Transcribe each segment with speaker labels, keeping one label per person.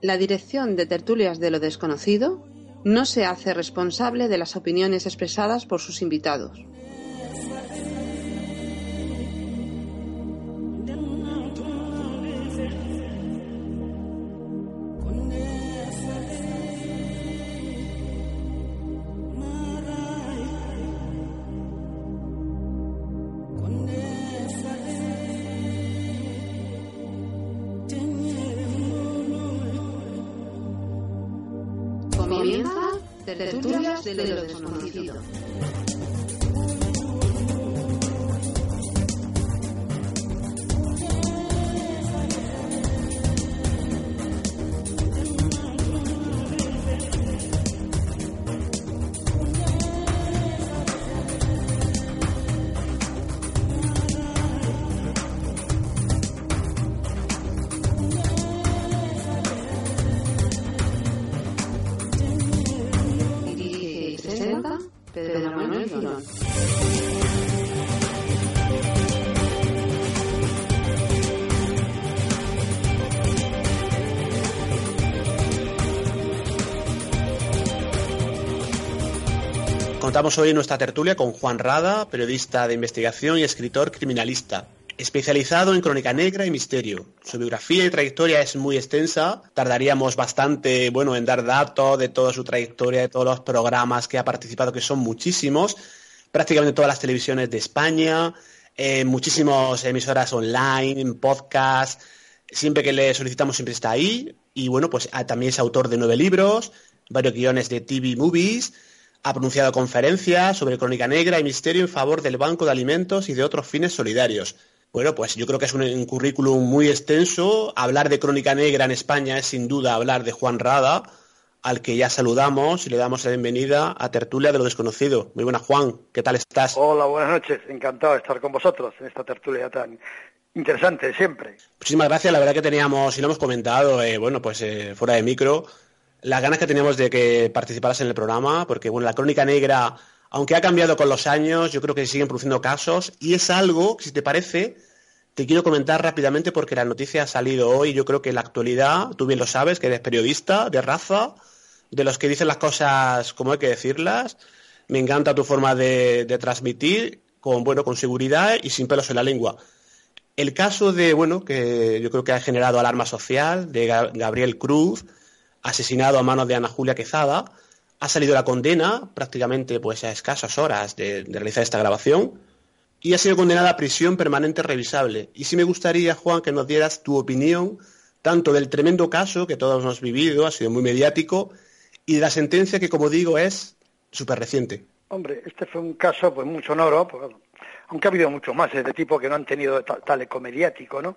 Speaker 1: La dirección de Tertulias de lo Desconocido no se hace responsable de las opiniones expresadas por sus invitados. De lo Desconocido.
Speaker 2: Contamos hoy en nuestra tertulia con Juan Rada, periodista de investigación y escritor criminalista, especializado en crónica negra y misterio. Su biografía y trayectoria es muy extensa. Tardaríamos bastante, bueno, en dar datos de toda su trayectoria, de todos los programas que ha participado, que son muchísimos. Prácticamente todas las televisiones de España, en muchísimas emisoras online, en podcast. Siempre que le solicitamos siempre está ahí. Y bueno, pues ah, también es autor de nueve libros, varios guiones de TV Movies. Ha pronunciado conferencias sobre crónica negra y misterio en favor del Banco de Alimentos y de otros fines solidarios. Bueno, pues yo creo que es un, un currículum muy extenso. Hablar de crónica negra en España es sin duda hablar de Juan Rada, al que ya saludamos y le damos la bienvenida a Tertulia de lo Desconocido. Muy buena, Juan. ¿Qué tal estás?
Speaker 3: Hola, buenas noches. Encantado de estar con vosotros en esta tertulia tan interesante siempre.
Speaker 2: Muchísimas gracias. La verdad que teníamos, y lo hemos comentado, eh, bueno, pues eh, fuera de micro, las ganas que teníamos de que participaras en el programa, porque bueno, la crónica negra, aunque ha cambiado con los años, yo creo que siguen produciendo casos, y es algo si te parece, te quiero comentar rápidamente porque la noticia ha salido hoy, yo creo que en la actualidad, tú bien lo sabes, que eres periodista de raza, de los que dicen las cosas como hay que decirlas, me encanta tu forma de, de transmitir, con, bueno, con seguridad y sin pelos en la lengua. El caso de, bueno, que yo creo que ha generado alarma social, de Ga- Gabriel Cruz, asesinado a manos de Ana Julia Quezada, ha salido la condena prácticamente pues a escasas horas de, realizar esta grabación y ha sido condenada a prisión permanente revisable. Y sí me gustaría, Juan, que nos dieras tu opinión tanto del tremendo caso que todos hemos vivido, ha sido muy mediático, y de la sentencia que, como digo, es súper reciente.
Speaker 3: Hombre, este fue un caso pues muy sonoro, aunque ha habido muchos más de este tipo que no han tenido ta- tal eco mediático, ¿no?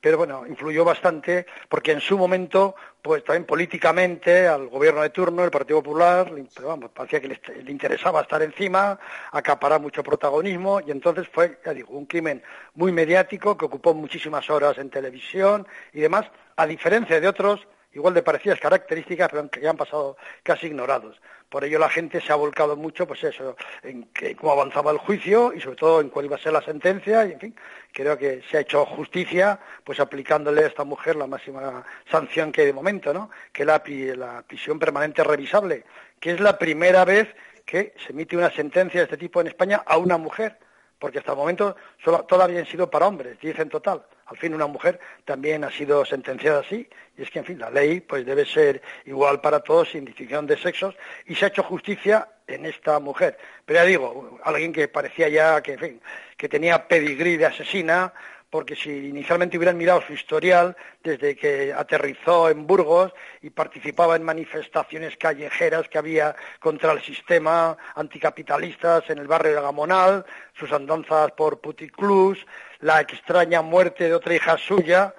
Speaker 3: Pero bueno, influyó bastante porque en su momento, pues también políticamente al gobierno de turno, el Partido Popular, vamos, parecía que le interesaba estar encima, acaparar mucho protagonismo y entonces fue, ya digo, un crimen muy mediático que ocupó muchísimas horas en televisión y demás, a diferencia de otros igual de parecidas características, pero que han pasado casi ignorados. Por ello la gente se ha volcado mucho, pues eso, en cómo avanzaba el juicio y sobre todo en cuál iba a ser la sentencia y en fin, creo que se ha hecho justicia, pues aplicándole a esta mujer la máxima sanción que hay de momento, ¿no? Que es la, la prisión permanente revisable, que es la primera vez que se emite una sentencia de este tipo en España a una mujer porque hasta el momento solo, todavía han sido para hombres, 10 en total. Al fin una mujer también ha sido sentenciada así, y es que, en fin, la ley pues debe ser igual para todos, sin distinción de sexos, y se ha hecho justicia en esta mujer. Pero ya digo, alguien que parecía ya que, en fin, que tenía pedigrí de asesina, porque si inicialmente hubieran mirado su historial desde que aterrizó en Burgos y participaba en manifestaciones callejeras que había contra el sistema anticapitalistas en el barrio de Gamonal, sus andanzas por puticlubs, la extraña muerte de otra hija suya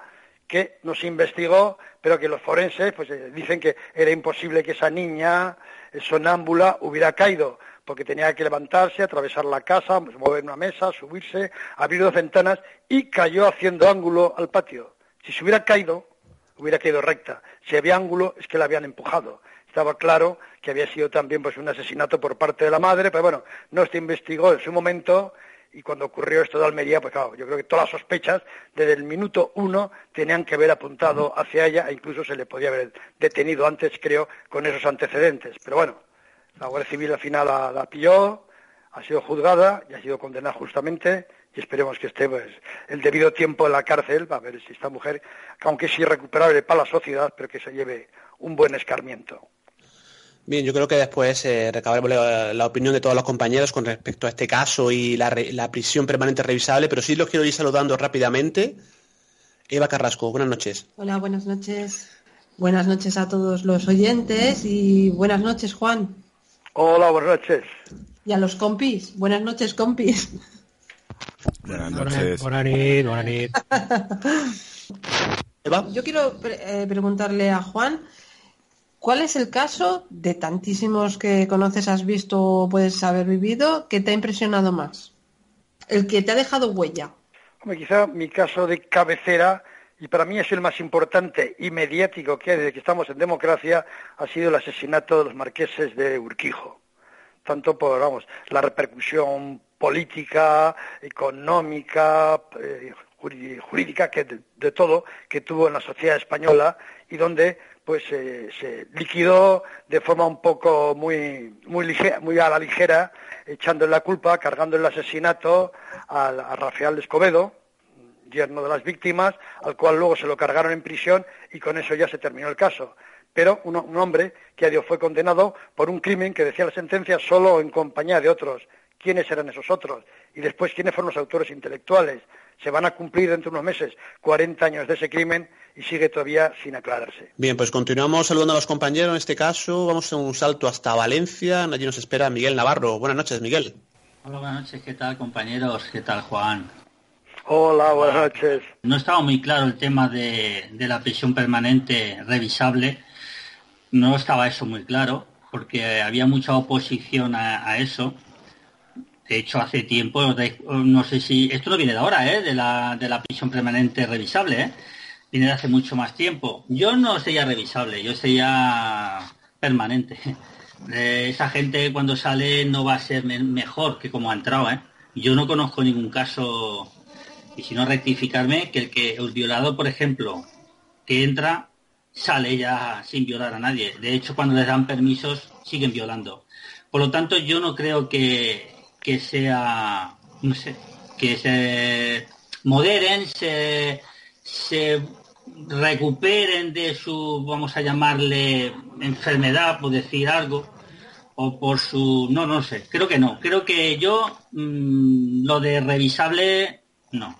Speaker 3: que no se investigó, pero que los forenses pues eh, dicen que era imposible que esa niña eh, sonámbula hubiera caído porque tenía que levantarse, atravesar la casa, mover una mesa, subirse, abrir dos ventanas y cayó haciendo ángulo al patio. Si se hubiera caído, hubiera caído recta. Si había ángulo, es que la habían empujado. Estaba claro que había sido también pues un asesinato por parte de la madre, pero bueno, no se investigó en su momento y cuando ocurrió esto de Almería, pues claro, yo creo que todas las sospechas desde el minuto uno tenían que haber apuntado hacia ella e incluso se le podía haber detenido antes, creo, con esos antecedentes. Pero bueno, la Guardia Civil al final la, pilló, ha sido juzgada y ha sido condenada justamente y esperemos que esté pues, el debido tiempo en la cárcel, a ver si esta mujer, aunque es irrecuperable para la sociedad, pero que se lleve un buen escarmiento.
Speaker 2: Bien, yo creo que después eh, recabaremos la, opinión de todos los compañeros con respecto a este caso y la, prisión permanente revisable, pero sí los quiero ir saludando rápidamente. Eva Carrasco, buenas noches.
Speaker 4: Hola, buenas noches. Buenas noches a todos los oyentes y buenas noches, Juan.
Speaker 3: Hola, buenas noches.
Speaker 4: Y a los compis. Buenas noches, compis.
Speaker 5: Buenas noches.
Speaker 6: Buenas noches. Buenas
Speaker 4: Eva. Yo quiero eh, preguntarle a Juan ¿Cuál es el caso de tantísimos que conoces, has visto o puedes haber vivido que te ha impresionado más? El que te ha dejado huella.
Speaker 3: Quizá mi caso de cabecera, y para mí es el más importante y mediático que hay desde que estamos en democracia, ha sido el asesinato de los marqueses de Urquijo. Tanto por, vamos, la repercusión política, económica, eh, jurídica, que de, todo que tuvo en la sociedad española y donde pues se liquidó de forma un poco muy, muy, ligera, muy a la ligera, echándole la culpa, cargando el asesinato a, Rafael Escobedo, yerno de las víctimas, al cual luego se lo cargaron en prisión y con eso ya se terminó el caso. Pero un, un hombre que a Dios fue condenado por un crimen que decía la sentencia solo en compañía de otros. ¿Quiénes eran esos otros? Y después, ¿quiénes fueron los autores intelectuales? Se van a cumplir dentro de unos meses 40 años de ese crimen y sigue todavía sin aclararse.
Speaker 2: Bien, pues continuamos saludando a los compañeros. En este caso, vamos a un salto hasta Valencia. Allí nos espera Miguel Navarro. Buenas noches, Miguel.
Speaker 7: Hola, buenas noches. ¿Qué tal, compañeros? ¿Qué tal, Juan?
Speaker 3: Hola, buenas noches.
Speaker 7: No estaba muy claro el tema de, la prisión permanente revisable. No estaba eso muy claro, porque había mucha oposición a, eso. De hecho, hace tiempo, no sé si... Esto no viene de ahora, ¿eh? De la, de la prisión permanente revisable, ¿eh? viene de hace mucho más tiempo. Yo no sería revisable, yo sería permanente. esa gente cuando sale no va a ser mejor que como ha entrado. ¿eh? Yo no conozco ningún caso, y si no rectificarme, que el que el violado, por ejemplo, que entra, sale ya sin violar a nadie. De hecho, cuando les dan permisos, siguen violando. Por lo tanto, yo no creo que, que sea, no sé, que se moderen, se se recuperen de su, vamos a llamarle, enfermedad, por decir algo, o por su... No, no sé, creo que no. Creo que yo, mm, lo de revisable, no.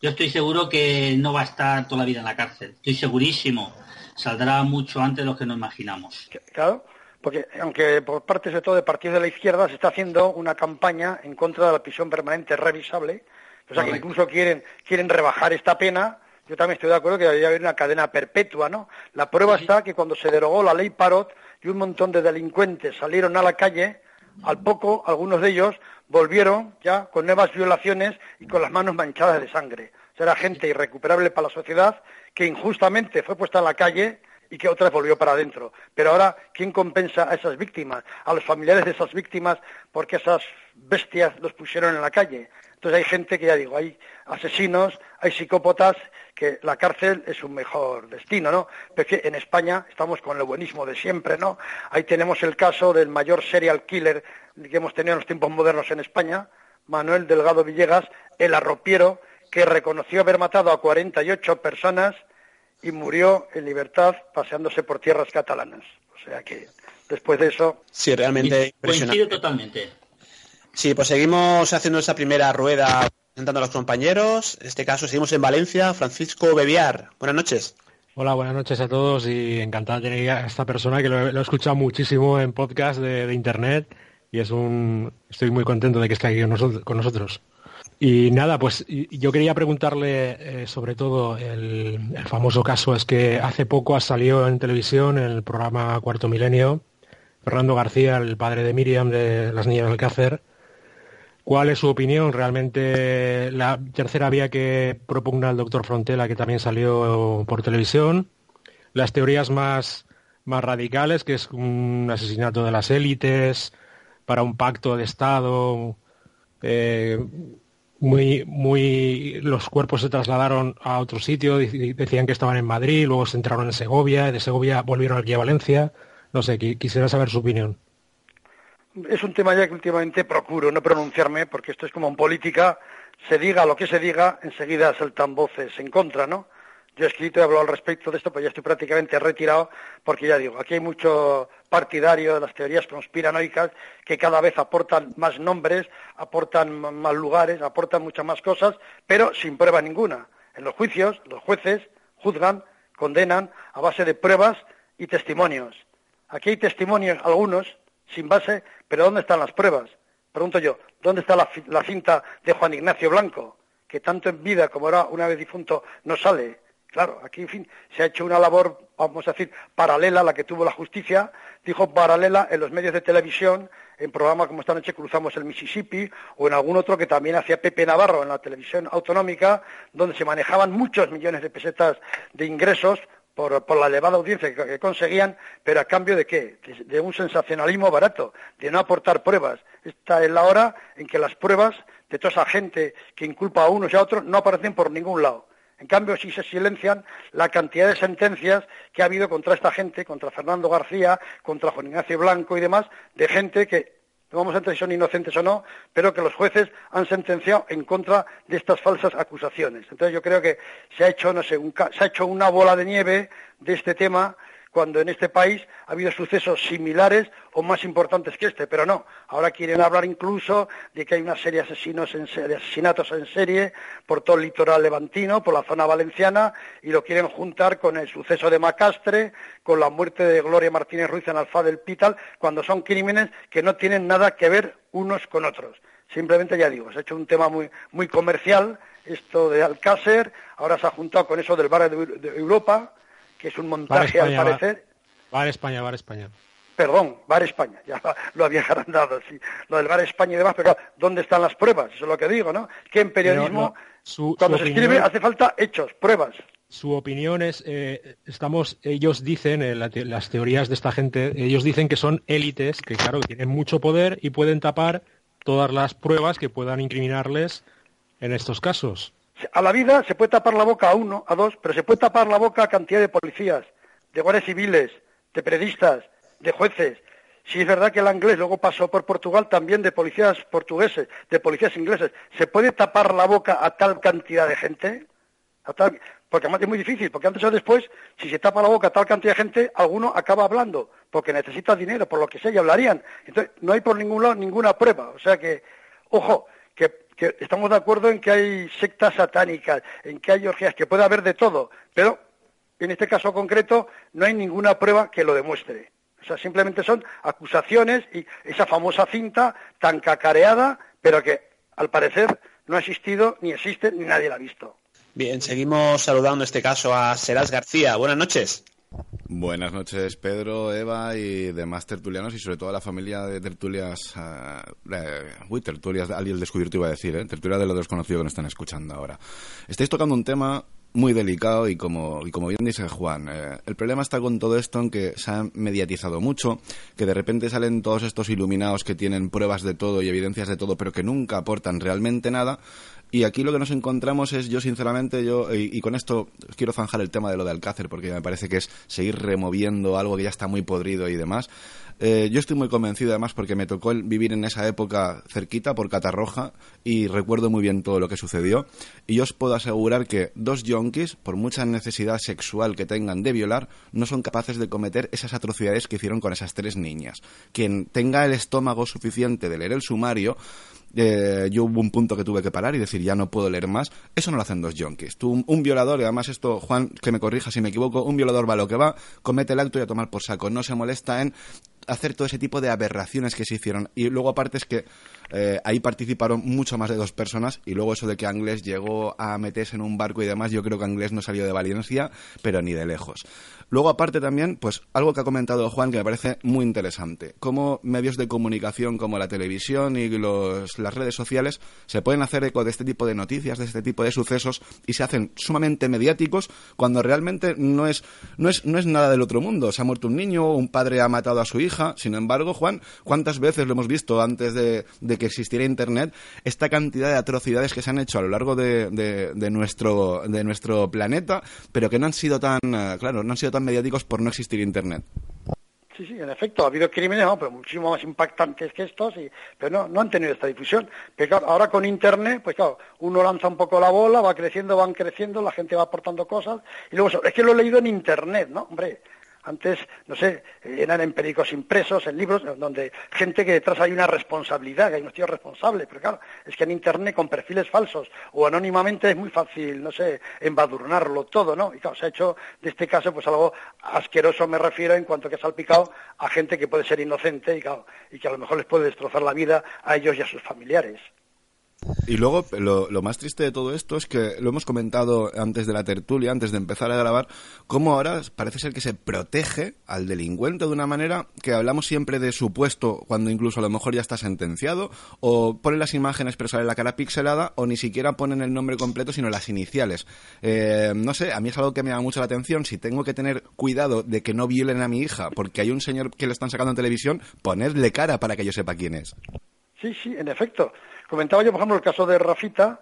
Speaker 7: Yo estoy seguro que no va a estar toda la vida en la cárcel. Estoy segurísimo. Saldrá mucho antes de lo que nos imaginamos.
Speaker 3: Claro, porque aunque por parte sobre todo de partidos de la izquierda se está haciendo una campaña en contra de la prisión permanente revisable, o sea que incluso quieren, quieren rebajar esta pena. Yo también estoy de acuerdo que debería haber una cadena perpetua, ¿no? La prueba está que cuando se derogó la ley Parot y un montón de delincuentes salieron a la calle, al poco algunos de ellos volvieron ya con nuevas violaciones y con las manos manchadas de sangre. O sea, era gente irrecuperable para la sociedad que injustamente fue puesta a la calle y que otra vez volvió para adentro. Pero ahora, ¿quién compensa a esas víctimas? A los familiares de esas víctimas porque esas bestias los pusieron en la calle. Entonces hay gente que ya digo, hay asesinos, hay psicópatas que la cárcel es un mejor destino, ¿no? Porque en España estamos con el buenismo de siempre, ¿no? Ahí tenemos el caso del mayor serial killer que hemos tenido en los tiempos modernos en España, Manuel Delgado Villegas, el arropiero, que reconoció haber matado a 48 personas y murió en libertad paseándose por tierras catalanas. O sea que después de eso...
Speaker 2: Sí, realmente
Speaker 7: Coincido totalmente.
Speaker 2: Sí, pues seguimos haciendo esa primera rueda presentando a los compañeros. En este caso seguimos en Valencia. Francisco Bebiar, buenas noches.
Speaker 6: Hola, buenas noches a todos y encantado de tener a esta persona que lo, he escuchado muchísimo en podcast de, internet y es un estoy muy contento de que esté aquí con nosotros. Y nada, pues yo quería preguntarle eh, sobre todo el, famoso caso es que hace poco ha salido en televisión el programa Cuarto Milenio Fernando García, el padre de Miriam de las Niñas del Alcácer, ¿Cuál es su opinión? Realmente la tercera vía que propugna el doctor Frontela, que también salió por televisión, las teorías más, más radicales, que es un asesinato de las élites, para un pacto de Estado, eh, muy, muy, los cuerpos se trasladaron a otro sitio, decían que estaban en Madrid, luego se entraron en Segovia, de Segovia volvieron aquí a Valencia. No sé, quisiera saber su opinión.
Speaker 3: Es un tema ya que últimamente procuro no pronunciarme, porque esto es como en política, se diga lo que se diga, enseguida saltan voces en contra, ¿no? Yo he escrito y hablado al respecto de esto, pero ya estoy prácticamente retirado, porque ya digo, aquí hay mucho partidario de las teorías conspiranoicas que cada vez aportan más nombres, aportan más lugares, aportan muchas más cosas, pero sin prueba ninguna. En los juicios, los jueces juzgan, condenan a base de pruebas y testimonios. Aquí hay testimonios, algunos, sin base, pero ¿dónde están las pruebas? Pregunto yo, ¿dónde está la, la cinta de Juan Ignacio Blanco? Que tanto en vida como ahora una vez difunto no sale Claro, aquí, en fin, se ha hecho una labor, vamos a decir, paralela a la que tuvo la justicia, dijo paralela en los medios de televisión, en programas como esta noche Cruzamos el Mississippi, o en algún otro que también hacía Pepe Navarro en la televisión autonómica, donde se manejaban muchos millones de pesetas de ingresos por, la elevada audiencia que, conseguían, pero a cambio de qué? De, de, un sensacionalismo barato, de no aportar pruebas. Esta es la hora en que las pruebas de toda esa gente que inculpa a unos y a otros no aparecen por ningún lado. En cambio, sí se silencian la cantidad de sentencias que ha habido contra esta gente, contra Fernando García, contra Juan Ignacio Blanco y demás, de gente que, no vamos a entender si son inocentes o no, pero que los jueces han sentenciado en contra de estas falsas acusaciones. Entonces yo creo que se ha hecho, no sé, se ha hecho una bola de nieve de este tema cuando en este país ha habido sucesos similares o más importantes que este, pero no. Ahora quieren hablar incluso de que hay una serie de, asesinos en de asesinatos en serie por todo el litoral levantino, por la zona valenciana, y lo quieren juntar con el suceso de Macastre, con la muerte de Gloria Martínez Ruiz en Alfa del Pital, cuando son crímenes que no tienen nada que ver unos con otros. Simplemente, ya digo, se ha hecho un tema muy, muy comercial, esto de Alcácer, ahora se ha juntado con eso del bar de Europa, que es un montaje al parecer.
Speaker 6: Bar, España, Bar España.
Speaker 3: Perdón, Bar España, ya lo había agrandado, sí. Lo del Bar España y demás, pero ¿dónde están las pruebas? Eso es lo que digo, ¿no? Que en periodismo, cuando se escribe, hace falta hechos, pruebas.
Speaker 6: Su opinión es, eh, estamos, ellos dicen, eh, las teorías de esta gente, ellos dicen que son élites, que claro, tienen mucho poder y pueden tapar todas las pruebas que puedan incriminarles en estos casos.
Speaker 3: A la vida se puede tapar la boca a uno, a dos, pero se puede tapar la boca a cantidad de policías, de guardias civiles, de periodistas, de jueces. Si es verdad que el inglés luego pasó por Portugal también de policías portugueses, de policías ingleses. ¿Se puede tapar la boca a tal cantidad de gente? Porque además es muy difícil, porque antes o después, si se tapa la boca a tal cantidad de gente, alguno acaba hablando, porque necesita dinero, por lo que sea, y hablarían. Entonces, no hay por ningún lado ninguna prueba. O sea que, ojo, que estamos de acuerdo en que hay sectas satánicas, en que hay orgías, que puede haber de todo, pero en este caso concreto no hay ninguna prueba que lo demuestre. O sea, simplemente son acusaciones y esa famosa cinta tan cacareada, pero que al parecer no ha existido, ni existe, ni nadie la ha visto.
Speaker 2: Bien, seguimos saludando en este caso a Serás García. Buenas noches.
Speaker 5: Buenas noches, Pedro, Eva y demás tertulianos y sobre todo a la familia de tertulias. Uh, uy, tertulias, alguien descubierto iba a decir, ¿eh? tertulias de lo desconocido que nos están escuchando ahora. Estáis tocando un tema muy delicado y como, y como bien dice Juan, eh, el problema está con todo esto en que se ha mediatizado mucho, que de repente salen todos estos iluminados que tienen pruebas de todo y evidencias de todo, pero que nunca aportan realmente nada, y aquí lo que nos encontramos es, yo sinceramente, yo, y, con esto quiero zanjar el tema de lo de Alcácer, porque me parece que es seguir removiendo algo que ya está muy podrido y demás. Eh, yo estoy muy convencido además porque me tocó vivir en esa época cerquita por Catarroja y recuerdo muy bien todo lo que sucedió. Y yo os puedo asegurar que dos yonkis, por mucha necesidad sexual que tengan de violar, no son capaces de cometer esas atrocidades que hicieron con esas tres niñas. Quien tenga el estómago suficiente de leer el sumario eh, yo hubo un punto que tuve que parar y decir, ya no puedo leer más. Eso no lo hacen dos yonkis. Tú, un, violador, y además esto, Juan, que me corrija si me equivoco, un violador va a lo que va, comete el acto y a tomar por saco. No se molesta en hacer todo ese tipo de aberraciones que se hicieron. Y luego aparte es que eh, ahí participaron mucho más de dos personas y luego eso de que Anglés llegó a meterse en un barco y demás, yo creo que Anglés no salió de Valencia, pero ni de lejos. Luego, aparte también, pues algo que ha comentado Juan que me parece muy interesante. Cómo medios de comunicación como la televisión y las redes sociales se pueden hacer eco de este tipo de noticias, de este tipo de sucesos y se hacen sumamente mediáticos cuando realmente no es, no es, no es nada del otro mundo. Se ha muerto un niño, un padre ha matado a su hija. Sin embargo, Juan, ¿cuántas veces lo hemos visto antes de, que existiera Internet? Esta cantidad de atrocidades que se han hecho a lo largo de, de, nuestro, de nuestro planeta, pero que no han sido tan, eh, claro, no han sido tan mediáticos por no existir Internet.
Speaker 3: Sí, sí, en efecto, ha habido crímenes, pero muchísimo más impactantes que estos, y, pero no, no han tenido esta difusión. Pero ahora con Internet, pues claro, uno lanza un poco la bola, va creciendo, van creciendo, la gente va aportando cosas, y luego, es que lo he leído en Internet, ¿no? Hombre, antes, no sé, eran en periódicos impresos, en libros, donde gente que detrás hay una responsabilidad, que hay unos tíos responsables, pero claro, es que en Internet con perfiles falsos o anónimamente es muy fácil, no sé, embadurnarlo todo, ¿no? Y claro, se ha hecho de este caso pues algo asqueroso, me refiero, en cuanto que ha salpicado a gente que puede ser inocente y, claro, y que a lo mejor les puede destrozar la vida a ellos y a sus familiares.
Speaker 5: Y luego, lo, más triste de todo esto es que lo hemos comentado antes de la tertulia, antes de empezar a grabar, cómo ahora parece ser que se protege al delincuente de una manera que hablamos siempre de supuesto cuando incluso a lo mejor ya está sentenciado, o ponen las imágenes pero sale la cara pixelada, o ni siquiera ponen el nombre completo sino las iniciales. Eh, no sé, a mí es algo que me llama mucho la atención. Si tengo que tener cuidado de que no violen a mi hija porque hay un señor que le están sacando en televisión, ponerle cara para que yo sepa quién es.
Speaker 3: Sí, sí, en efecto. Comentaba yo, por ejemplo, el caso de Rafita,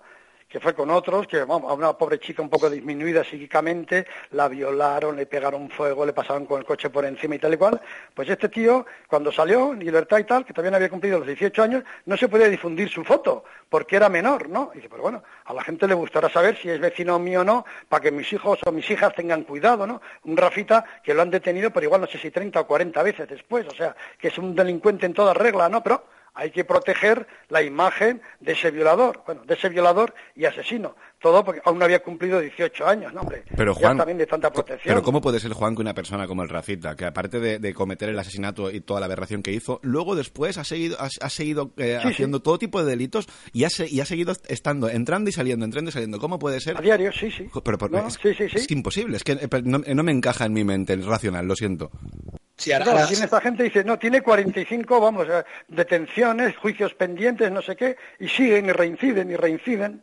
Speaker 3: que fue con otros, que a una pobre chica un poco disminuida psíquicamente, la violaron, le pegaron fuego, le pasaron con el coche por encima y tal y cual. Pues este tío, cuando salió libertad y tal, que no había cumplido los 18 años, no se podía difundir su foto, porque era menor, ¿no? Y dice, pero bueno, a la gente le gustará saber si es vecino mío o no, para que mis hijos o mis hijas tengan cuidado, ¿no? Un Rafita que lo han detenido, pero igual no sé si 30 o 40 veces después, o sea, que es un delincuente en toda regla, ¿no? Pero hay que proteger la imagen de ese violador, bueno, de ese violador y asesino. Todo porque aún no había cumplido 18 años, ¿no, hombre?
Speaker 5: Pero Juan,
Speaker 3: también de tanta protección.
Speaker 5: Pero ¿cómo puede ser, Juan, que una persona como el Rafita, que aparte de, cometer el asesinato y toda la aberración que hizo, luego después ha seguido, ha, seguido eh, haciendo todo tipo de delitos y ha, y ha seguido estando, entrando y saliendo, entrando y saliendo? ¿Cómo puede ser?
Speaker 3: A diario, sí, sí.
Speaker 5: Pero, es, imposible, es que eh, no, no me encaja en mi mente el racional, lo siento.
Speaker 3: Sí, ahora, tiene esta gente dice, no, tiene 45, vamos, eh, detenciones, juicios pendientes, no sé qué, y siguen y reinciden y reinciden.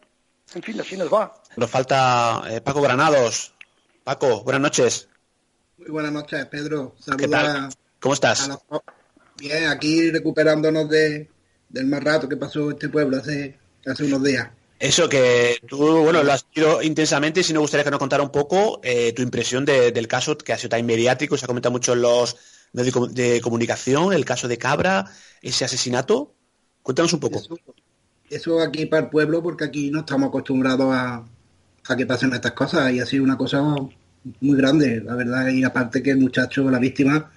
Speaker 3: En fin, así nos va.
Speaker 2: Nos falta eh, Paco Granados. Paco, buenas noches.
Speaker 8: Muy buenas noches, Pedro.
Speaker 2: ¿Qué tal? ¿Cómo estás?
Speaker 8: Bien, aquí recuperándonos de, del más rato que pasó este pueblo hace, hace unos días.
Speaker 2: Eso que tú, bueno, lo has visto intensamente y si no gustaría que nos contara un poco eh, tu impresión del caso que ha sido tan mediático, se ha comentado mucho en los medios de comunicación, el caso de Cabra, ese asesinato. Cuéntanos un poco.
Speaker 8: Eso, aquí para el pueblo, porque aquí no estamos acostumbrados a, a que pasen estas cosas y ha sido una cosa muy grande, la verdad. Y aparte que el muchacho, la víctima,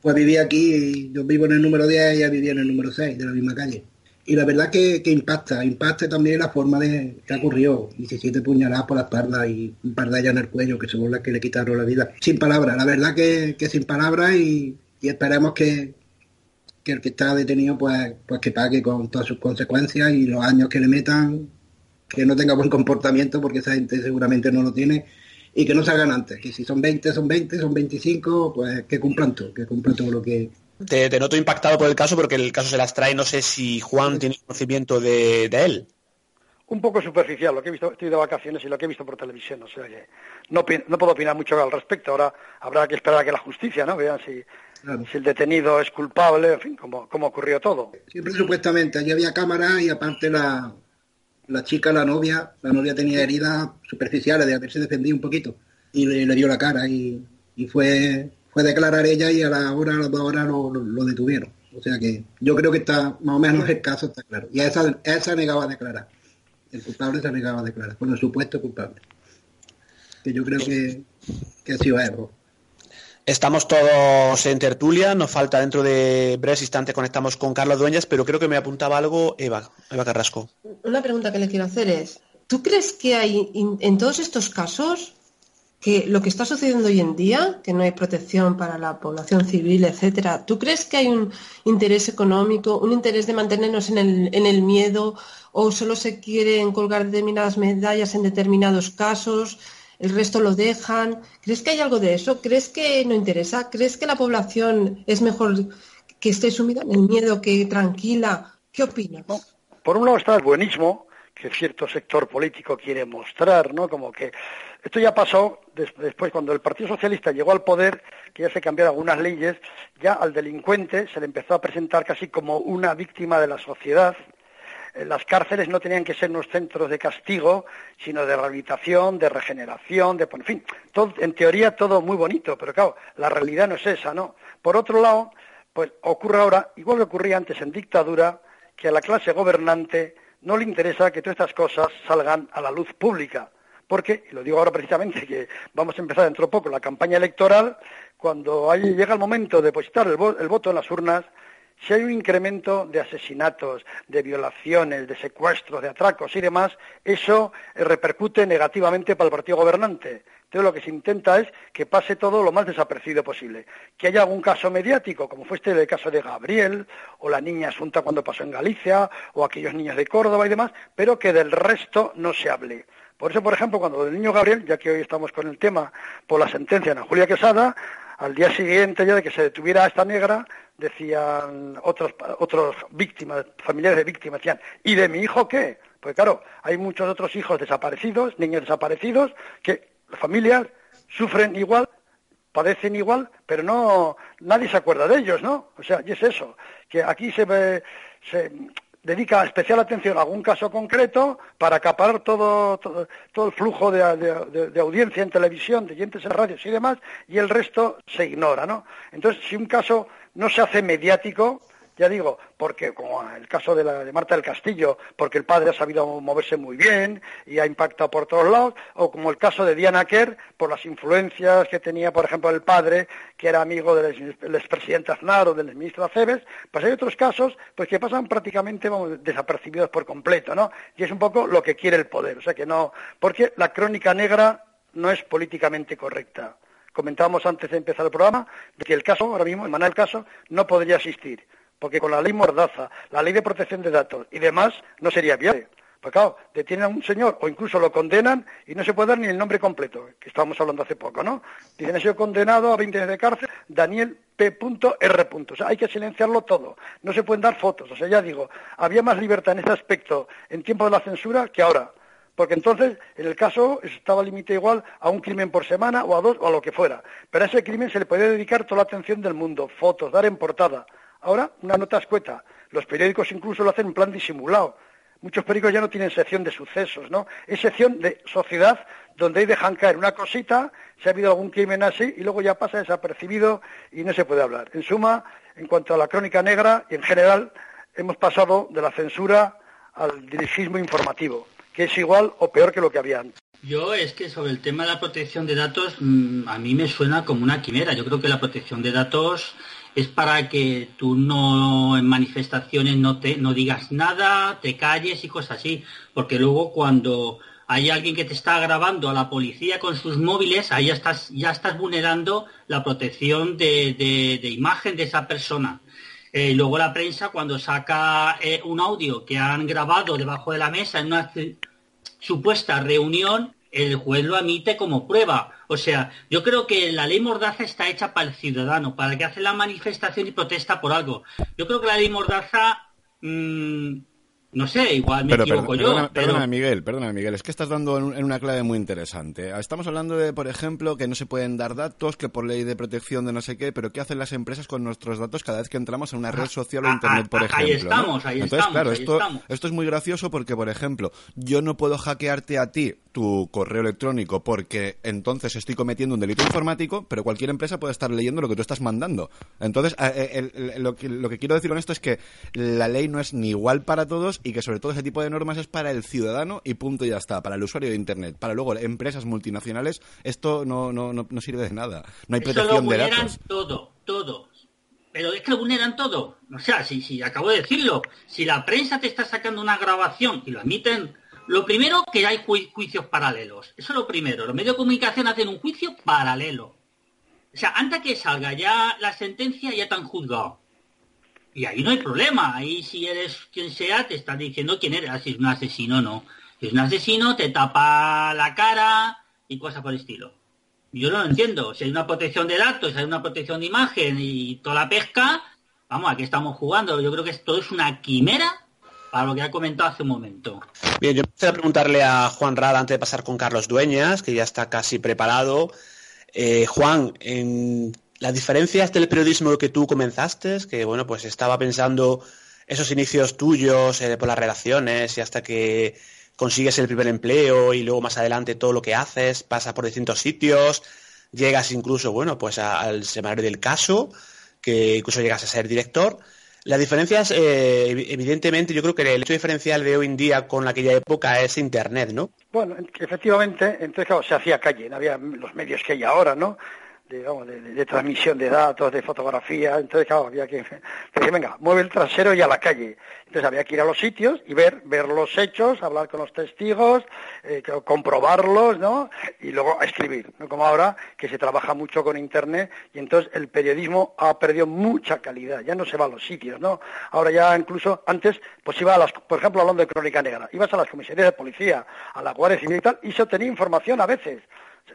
Speaker 8: pues vivía aquí, yo vivo en el número 10 y ella vivía en el número 6 de la misma calle y la verdad que, impacta, impacta también la forma de que ocurrió, 17 puñaladas por la espalda y un par de ellas en el cuello, que son las que le quitaron la vida. Sin palabras, la verdad que, que sin palabras y, esperemos que, que, el que está detenido pues, pues que pague con todas sus consecuencias y los años que le metan, que no tenga buen comportamiento porque esa gente seguramente no lo tiene y que no salgan antes, que si son 20, son 20, son 25, pues que cumplan todo, que cumplan todo lo que,
Speaker 2: te, noto impactado por el caso porque el caso se las trae. No sé si Juan tiene conocimiento de, él.
Speaker 3: Un poco superficial, lo que he visto, estoy de vacaciones y lo que he visto por televisión, o sea que no, no puedo opinar mucho al respecto. Ahora habrá que esperar a que la justicia, ¿no? Vean si, si el detenido es culpable, en fin, cómo, cómo ocurrió todo.
Speaker 8: Siempre supuestamente, allí había cámara y aparte la, la chica, la novia, la novia tenía heridas superficiales de haberse defendido un poquito y le, dio la cara y, y fue fue declarar ella y a la hora, a las dos horas lo, detuvieron. O sea que yo creo que está, más o menos el caso está claro. Y a esa, esa negaba a declarar. El culpable se negaba a declarar, con el supuesto culpable. Que yo creo que, que ha sido error.
Speaker 2: Estamos todos en tertulia, nos falta dentro de breves instantes conectamos con Carlos Dueñas, pero creo que me apuntaba algo Eva, Eva Carrasco.
Speaker 4: Una pregunta que le quiero hacer es, ¿tú crees que hay en todos estos casos que lo que está sucediendo hoy en día, que no hay protección para la población civil, etcétera, ¿tú crees que hay un interés económico, un interés de mantenernos en el, en el miedo o solo se quieren colgar determinadas medallas en determinados casos? el resto lo dejan. ¿Crees que hay algo de eso? ¿Crees que no interesa? ¿Crees que la población es mejor que esté sumida en el miedo que tranquila? ¿Qué opinas?
Speaker 3: por un lado está el buenismo que cierto sector político quiere mostrar, ¿no? Como que esto ya pasó después cuando el Partido Socialista llegó al poder, que ya se cambiaron algunas leyes, ya al delincuente se le empezó a presentar casi como una víctima de la sociedad. Eh, las cárceles no tenían que ser unos centros de castigo, sino de rehabilitación, de regeneración, de, en fin, en teoría todo muy bonito, pero claro, la realidad no es esa, ¿no? Por otro lado, pues ocurre ahora, igual que ocurría antes en dictadura, que a la clase gobernante no le interesa que todas estas cosas salgan a la luz pública. Porque, lo digo ahora precisamente, que vamos a empezar dentro de poco la campaña electoral, cuando llega el momento de depositar el, voto en las urnas, si hay un incremento de asesinatos, de violaciones, de secuestros, de atracos y demás, eso repercute negativamente para el partido gobernante. Entonces lo que se intenta es que pase todo lo más desapercibido posible. Que haya algún caso mediático, como fue este el caso de Gabriel, o la niña Asunta cuando pasó en Galicia, o aquellos niños de Córdoba y demás, pero que del resto no se hable. Por eso, por ejemplo, cuando el niño Gabriel, ya que hoy estamos con el tema por la sentencia de Julia Quesada, al día siguiente ya de que se detuviera a esta negra, decían otros, otros víctimas, familiares de víctimas, decían, ¿y de mi hijo qué? Pues claro, hay muchos otros hijos desaparecidos, niños desaparecidos, que las familias sufren igual, padecen igual, pero no nadie se acuerda de ellos, ¿no? O sea, y es eso, que aquí se, se dedica especial atención a algún caso concreto para acaparar todo, todo, el flujo de, de, audiencia en televisión, de oyentes en radios y demás, y el resto se ignora, ¿no? Entonces, si un caso no se hace mediático, ya digo, porque como el caso de, la, de Marta del Castillo, porque el padre ha sabido moverse muy bien y ha impactado por todos lados, o como el caso de Diana Kerr, por las influencias que tenía, por ejemplo, el padre, que era amigo del, expresidente Aznar o del ministro Aceves, pues hay otros casos pues que pasan prácticamente desapercibidos por completo, ¿no? Y es un poco lo que quiere el poder, o sea que no, porque la crónica negra no es políticamente correcta. Comentábamos antes de empezar el programa de que el caso, ahora mismo, el el caso, no podría existir porque con la ley Mordaza, la ley de protección de datos y demás no sería viable. Pues claro, detienen a un señor o incluso lo condenan y no se puede dar ni el nombre completo, que estábamos hablando hace poco, ¿no? Dicen, ha sido condenado a 20 años de cárcel, Daniel P.R. O sea, hay que silenciarlo todo. No se pueden dar fotos. O sea, ya digo, había más libertad en ese aspecto en tiempo de la censura que ahora. Porque entonces, en el caso, estaba limitado igual a un crimen por semana o a dos o a lo que fuera. Pero a ese crimen se le podía dedicar toda la atención del mundo, fotos, dar en portada. Ahora, una nota escueta. Los periódicos incluso lo hacen en plan disimulado. Muchos periódicos ya no tienen sección de sucesos, ¿no? Es sección de sociedad donde ahí dejan caer una cosita, si ha habido algún crimen así, y luego ya pasa desapercibido y no se puede hablar. En suma, en cuanto a la crónica negra, y en general, hemos pasado de la censura al dirigismo informativo, que es igual o peor que lo que había antes.
Speaker 7: Yo es que sobre el tema de la protección de datos, mm, a mí me suena como una quimera. Yo creo que la protección de datos es para que tú no en manifestaciones no te no digas nada, te calles y cosas así, porque luego cuando hay alguien que te está grabando a la policía con sus móviles, ahí ya estás, ya estás vulnerando la protección de, imagen de esa persona. Eh, luego la prensa cuando saca eh, un audio que han grabado debajo de la mesa en una supuesta reunión, el juez lo admite como prueba. O sea, yo creo que la ley Mordaza está hecha para el ciudadano, para el que hace la manifestación y protesta por algo. Yo creo que la ley Mordaza mm, no sé, igual me equivoco yo.
Speaker 5: Perdona, Miguel, perdona, Miguel. Es que estás dando en, una clave muy interesante. Estamos hablando de, por ejemplo, que no se pueden dar datos, que por ley de protección de no sé qué, pero ¿qué hacen las empresas con nuestros datos cada vez que entramos en una red social o
Speaker 7: ah,
Speaker 5: internet, por
Speaker 7: ah,
Speaker 5: ejemplo?
Speaker 7: Ahí estamos, ahí
Speaker 5: Entonces, claro,
Speaker 7: esto,
Speaker 5: esto es muy gracioso porque, por ejemplo, yo no puedo hackearte a ti tu correo electrónico porque entonces estoy cometiendo un delito informático, pero cualquier empresa puede estar leyendo lo que tú estás mandando. Entonces, eh, eh, lo, que, lo que quiero decir con esto es que la ley no es ni igual para todos y que sobre todo ese tipo de normas es para el ciudadano y punto y ya está, para el usuario de Internet. Para luego empresas multinacionales esto no, no, no, sirve de nada. No hay protección de datos.
Speaker 7: todo, todo. Pero es que lo vulneran todo. O sea, si, si acabo de decirlo, si la prensa te está sacando una grabación y lo admiten lo primero, que hay juicios paralelos. Eso es lo primero. Los medios de comunicación hacen un juicio paralelo. O sea, antes que salga ya la sentencia, ya te han juzgado. Y ahí no hay problema. Ahí si eres quien sea, te están diciendo quién eres. Si es un asesino, no. Si es un asesino, te tapa la cara y cosas por el estilo. Yo no lo entiendo. Si hay una protección de datos, si hay una protección de imagen y toda la pesca, vamos, aquí estamos jugando. Yo creo que esto es una quimera para lo que ha comentado hace un momento.
Speaker 2: Bien, yo me a preguntarle a Juan Rada antes de pasar con Carlos Dueñas, que ya está casi preparado. Eh, Juan, en las diferencias del periodismo que tú comenzaste, que bueno, pues estaba pensando esos inicios tuyos eh, por las relaciones y hasta que consigues el primer empleo y luego más adelante todo lo que haces, pasa por distintos sitios, llegas incluso, bueno, pues al semanario del caso, que incluso llegas a ser director. Las diferencias, eh, evidentemente, yo creo que el hecho diferencial de hoy en día con aquella época es Internet, ¿no?
Speaker 3: Bueno, efectivamente, entonces se hacía calle, no había los medios que hay ahora, ¿no? De, transmisión de datos, de fotografía, entonces claro, había que, decir, venga, mueve el trasero y a la calle. Entonces había que ir a los sitios y ver, ver los hechos, hablar con los testigos, eh, comprobarlos, ¿no? Y luego escribir, ¿no? Como ahora, que se trabaja mucho con internet y entonces el periodismo ha perdido mucha calidad, ya no se va a los sitios, ¿no? Ahora ya incluso, antes, pues iba a las, por ejemplo, hablando de Crónica Negra, ibas a las comisarías de policía, a la Guardia Civil y tal, y se obtenía información a veces.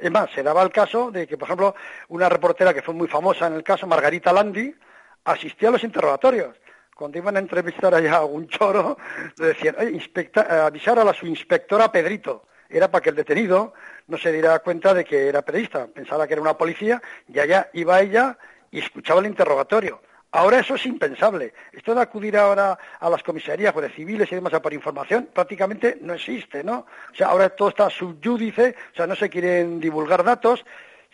Speaker 3: Es más, se daba el caso de que, por ejemplo, una reportera que fue muy famosa en el caso, Margarita Landi, asistía a los interrogatorios. Cuando iban a entrevistar allá a algún choro, le decían, avisar a la, su inspectora Pedrito. Era para que el detenido no se diera cuenta de que era periodista. Pensaba que era una policía y allá iba ella y escuchaba el interrogatorio. Ahora eso es impensable. Esto de acudir ahora a las comisarías de civiles y demás a por información prácticamente no existe, ¿no? O sea, ahora todo está subyúdice, o sea, no se quieren divulgar datos.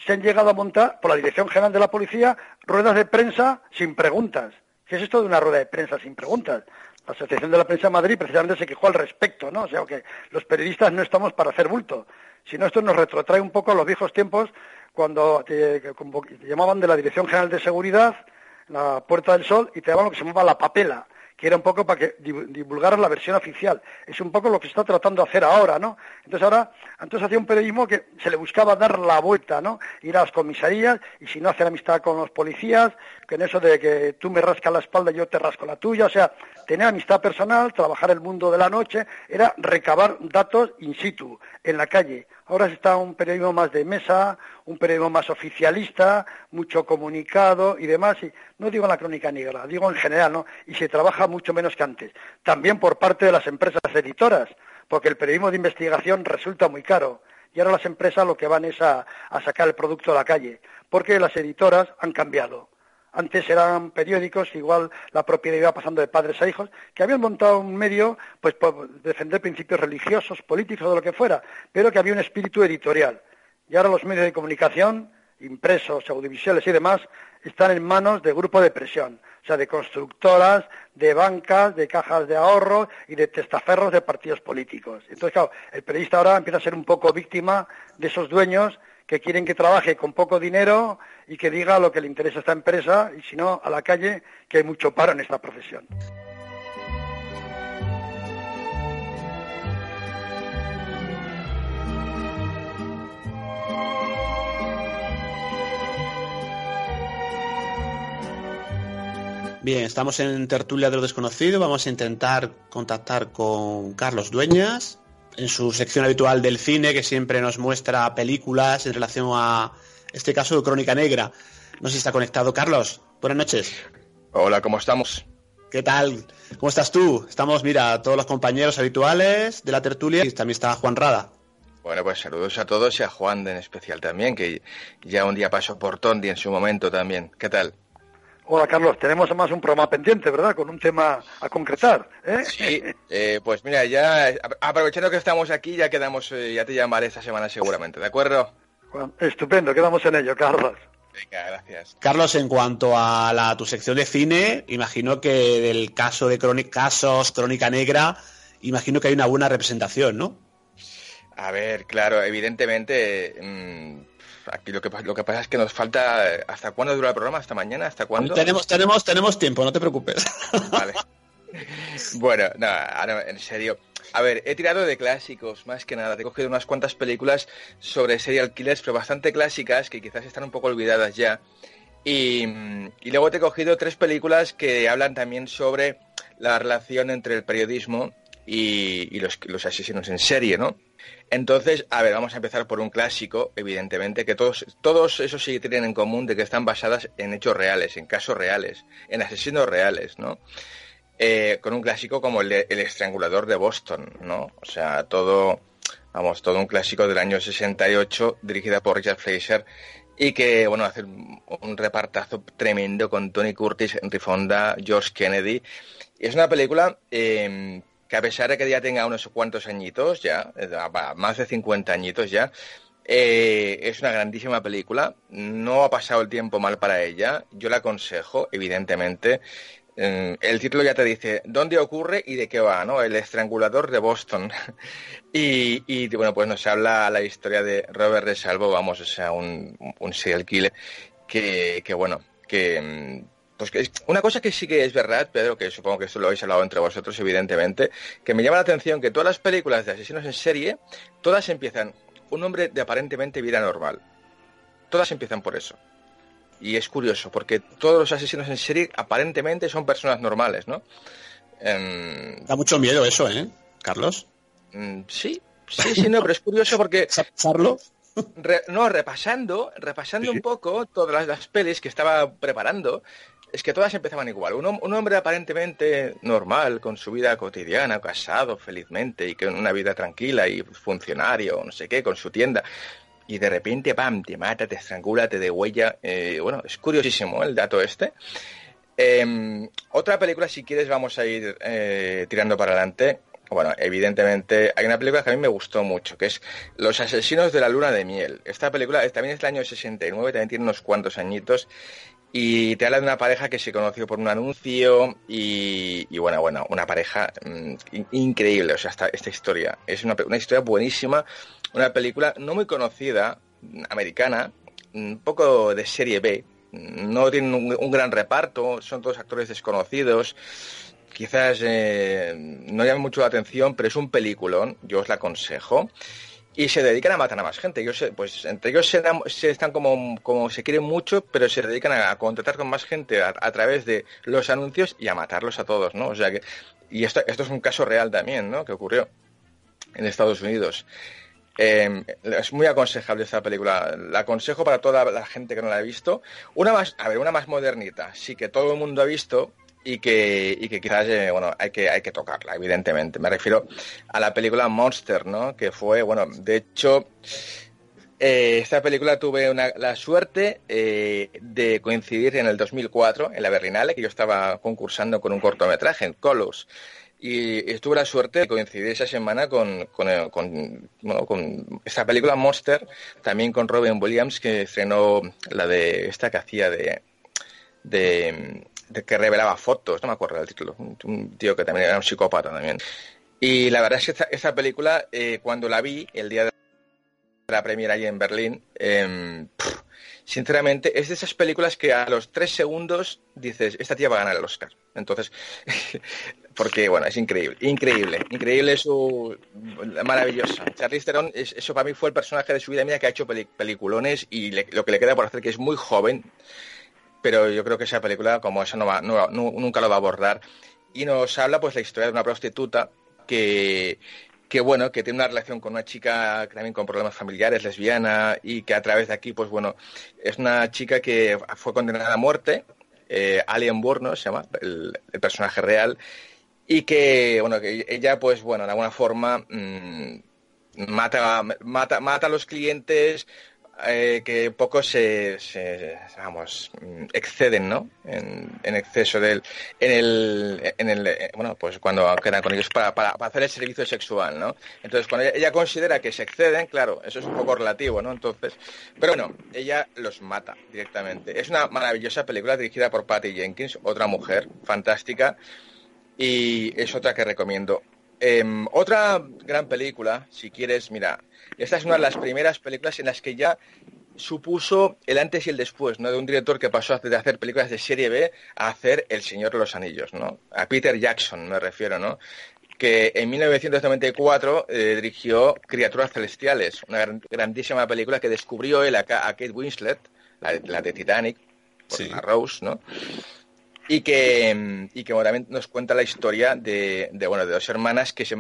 Speaker 3: Se han llegado a montar por la Dirección General de la Policía ruedas de prensa sin preguntas. ¿Qué es esto de una rueda de prensa sin preguntas? La Asociación de la Prensa de Madrid precisamente se quejó al respecto, ¿no? O sea, que los periodistas no estamos para hacer bulto, sino esto nos retrotrae un poco a los viejos tiempos cuando llamaban de la Dirección General de Seguridad la Puerta del Sol y te daban lo que se llamaba la papela, que era un poco para que divulgaran la versión oficial. Es un poco lo que se está tratando de hacer ahora, ¿no? Entonces ahora, antes hacía un periodismo que se le buscaba dar la vuelta, ¿no? Ir a las comisarías y si no hacer amistad con los policías, que en eso de que tú me rascas la espalda y yo te rasco la tuya, o sea, tener amistad personal, trabajar el mundo de la noche, era recabar datos in situ, en la calle. Ahora está un periodismo más de mesa, un periodismo más oficialista, mucho comunicado y demás. Y no digo en la crónica negra, digo en general, ¿no? Y se trabaja mucho menos que antes. También por parte de las empresas editoras, porque el periodismo de investigación resulta muy caro. Y ahora las empresas lo que van es a, a sacar el producto a la calle, porque las editoras han cambiado. Antes eran periódicos, igual la propiedad iba pasando de padres a hijos, que habían montado un medio pues por defender principios religiosos, políticos, o lo que fuera, pero que había un espíritu editorial. Y ahora los medios de comunicación, impresos, audiovisuales y demás, están en manos de grupos de presión, o sea, de constructoras, de bancas, de cajas de ahorro y de testaferros de partidos políticos. Entonces, claro, el periodista ahora empieza a ser un poco víctima de esos dueños que quieren que trabaje con poco dinero y que diga lo que le interesa a esta empresa y si no, a la calle, que hay mucho paro en esta profesión.
Speaker 2: Bien, estamos en Tertulia de lo Desconocido. Vamos a intentar contactar con Carlos Dueñas en su sección habitual del cine, que siempre nos muestra películas en relación a este caso de Crónica Negra. No sé si está conectado. Carlos, buenas noches.
Speaker 9: Hola, ¿cómo estamos?
Speaker 2: ¿Qué tal? ¿Cómo estás tú? Estamos, mira, todos los compañeros habituales de la tertulia y también está Juan Rada.
Speaker 9: Bueno, pues saludos a todos y a Juan en especial también, que ya un día pasó por Tondi en su momento también. ¿Qué tal?
Speaker 3: Hola Carlos, tenemos además un programa pendiente, ¿verdad? Con un tema a concretar. ¿eh?
Speaker 9: Sí, eh, pues mira, ya aprovechando que estamos aquí, ya quedamos, eh, ya te llamaré esta semana seguramente, ¿de acuerdo?
Speaker 3: Estupendo, quedamos en ello, Carlos.
Speaker 9: Venga, gracias.
Speaker 2: Carlos, en cuanto a la, tu sección de cine, imagino que del caso de casos Crónica Negra, imagino que hay una buena representación, ¿no?
Speaker 9: A ver, claro, evidentemente. Mm, aquí lo que, lo que pasa es que nos falta... ¿Hasta cuándo dura el programa? ¿Hasta mañana? ¿Hasta cuándo?
Speaker 2: Tenemos, tenemos, tenemos tiempo, no te preocupes.
Speaker 9: Vale. Bueno, no, en serio. A ver, he tirado de clásicos, más que nada. He cogido unas cuantas películas sobre serial killers, pero bastante clásicas, que quizás están un poco olvidadas ya. Y, luego te he cogido tres películas que hablan también sobre la relación entre el periodismo y, los, los asesinos en serie, ¿no? Entonces, a ver, vamos a empezar por un clásico, evidentemente, que todos, todos esos sí tienen en común de que están basadas en hechos reales, en casos reales, en asesinos reales, ¿no? Eh, con un clásico como el, de, el Estrangulador de Boston, ¿no? O sea, todo, vamos, todo un clásico del año 68, dirigida por Richard Fleischer, y que, bueno, hace un, repartazo tremendo con Tony Curtis, Henry Fonda, George Kennedy. Y es una película eh, que a pesar de que ya tenga unos cuantos añitos ya, eh, más de 50 añitos ya, eh, es una grandísima película. No ha pasado el tiempo mal para ella. Yo la aconsejo, evidentemente. El título ya te dice dónde ocurre y de qué va, ¿no? El estrangulador de Boston. y, bueno, pues nos habla la historia de Robert de Salvo, vamos, o sea, un, un serial killer que, bueno, que mm, pues que una cosa que sí que es verdad, Pedro, que supongo que esto lo habéis hablado entre vosotros, evidentemente, que me llama la atención que todas las películas de asesinos en serie, todas empiezan un hombre de aparentemente vida normal. Todas empiezan por eso. Y es curioso, porque todos los asesinos en serie aparentemente son personas normales, ¿no?
Speaker 2: Eh... Da mucho miedo eso, ¿eh, Carlos?
Speaker 9: Mm, sí, sí, sí, no, pero es curioso porque...
Speaker 2: ¿Pasarlo?
Speaker 9: Re, no, repasando, repasando sí. un poco todas las, las, pelis que estaba preparando, es que todas empezaban igual. Un, un, hombre aparentemente normal, con su vida cotidiana, casado felizmente y con una vida tranquila y funcionario, no sé qué, con su tienda. Y de repente, pam, te mata, te estrangula, te degüella. Eh, bueno, es curiosísimo ¿eh? el dato este. Eh, otra película, si quieres, vamos a ir eh, tirando para adelante. Bueno, evidentemente hay una película que a mí me gustó mucho, que es Los asesinos de la luna de miel. Esta película también es del año 69, también tiene unos cuantos añitos y te habla de una pareja que se conoció por un anuncio y, y bueno, bueno, una pareja mmm, increíble, o sea, esta, esta historia. Es una, una, historia buenísima, una película no muy conocida, americana, un poco de serie B, no tiene un, gran reparto, son todos actores desconocidos, quizás eh, no llame mucho la atención, pero es un peliculón, yo os la aconsejo y se dedican a matar a más gente. Ellos, pues entre ellos se están como, como se quieren mucho, pero se dedican a, a contratar con más gente a, a, través de los anuncios y a matarlos a todos, ¿no? O sea que, y esto, esto es un caso real también, ¿no? Que ocurrió en Estados Unidos. Eh, es muy aconsejable esta película. La aconsejo para toda la gente que no la ha visto. Una más, a ver, una más modernita, sí que todo el mundo ha visto, y que, y que quizás, eh, bueno, hay que, hay que tocarla, evidentemente. Me refiero a la película Monster, ¿no? Que fue, bueno, de hecho, eh, esta película tuve una, la suerte eh, de coincidir en el 2004, en la Berlinale, que yo estaba concursando con un cortometraje, en Colors. Y estuve la suerte de coincidir esa semana con, con, esta película Monster, también con Robin Williams, que estrenó la de esta que hacía de, de que revelaba fotos, no me acuerdo del título, un, tío que también era un psicópata también. Y la verdad es que esta, película, eh, cuando la vi el día de la premiera allí en Berlín, pff, sinceramente es de esas películas que a los tres segundos dices, esta tía va a ganar el Oscar. Entonces, porque bueno, es increíble, increíble, increíble su maravillosa. Charlize Theron, es, eso para mí fue el personaje de su vida mía que ha hecho peliculones y lo que le queda por hacer que es muy joven pero yo creo que esa película, como esa, no va, no, no, nunca lo va a abordar. Y nos habla pues la historia de una prostituta que, que bueno, que tiene una relación con una chica también con problemas familiares, lesbiana, y que a través de aquí, pues bueno, es una chica que fue condenada a muerte, eh, Alien Burno se llama, el, personaje real, y que, bueno, que ella, pues bueno, de alguna forma mmm, mata, mata, mata a los clientes, eh, que pocos se, se, vamos exceden no en, en exceso del en el en el eh, bueno pues cuando quedan con ellos para, para, para, hacer el servicio sexual no entonces cuando ella, ella, considera que se exceden claro eso es un poco relativo no entonces pero bueno ella los mata directamente. Es una maravillosa película dirigida por Patty Jenkins otra mujer fantástica y es otra que recomiendo eh, otra gran película si quieres mira esta es una de las primeras películas en las que ya supuso el antes y el después, ¿no? De un director que pasó de hacer películas de serie B a hacer El Señor de los Anillos, ¿no? A Peter Jackson me refiero, ¿no? Que en 1994 eh, dirigió Criaturas Celestiales, una gran, grandísima película que descubrió él a, a Kate Winslet, la, la de Titanic, por sí. la Rose, ¿no? Y que, y que bueno, nos cuenta la historia de, bueno, de dos hermanas que se,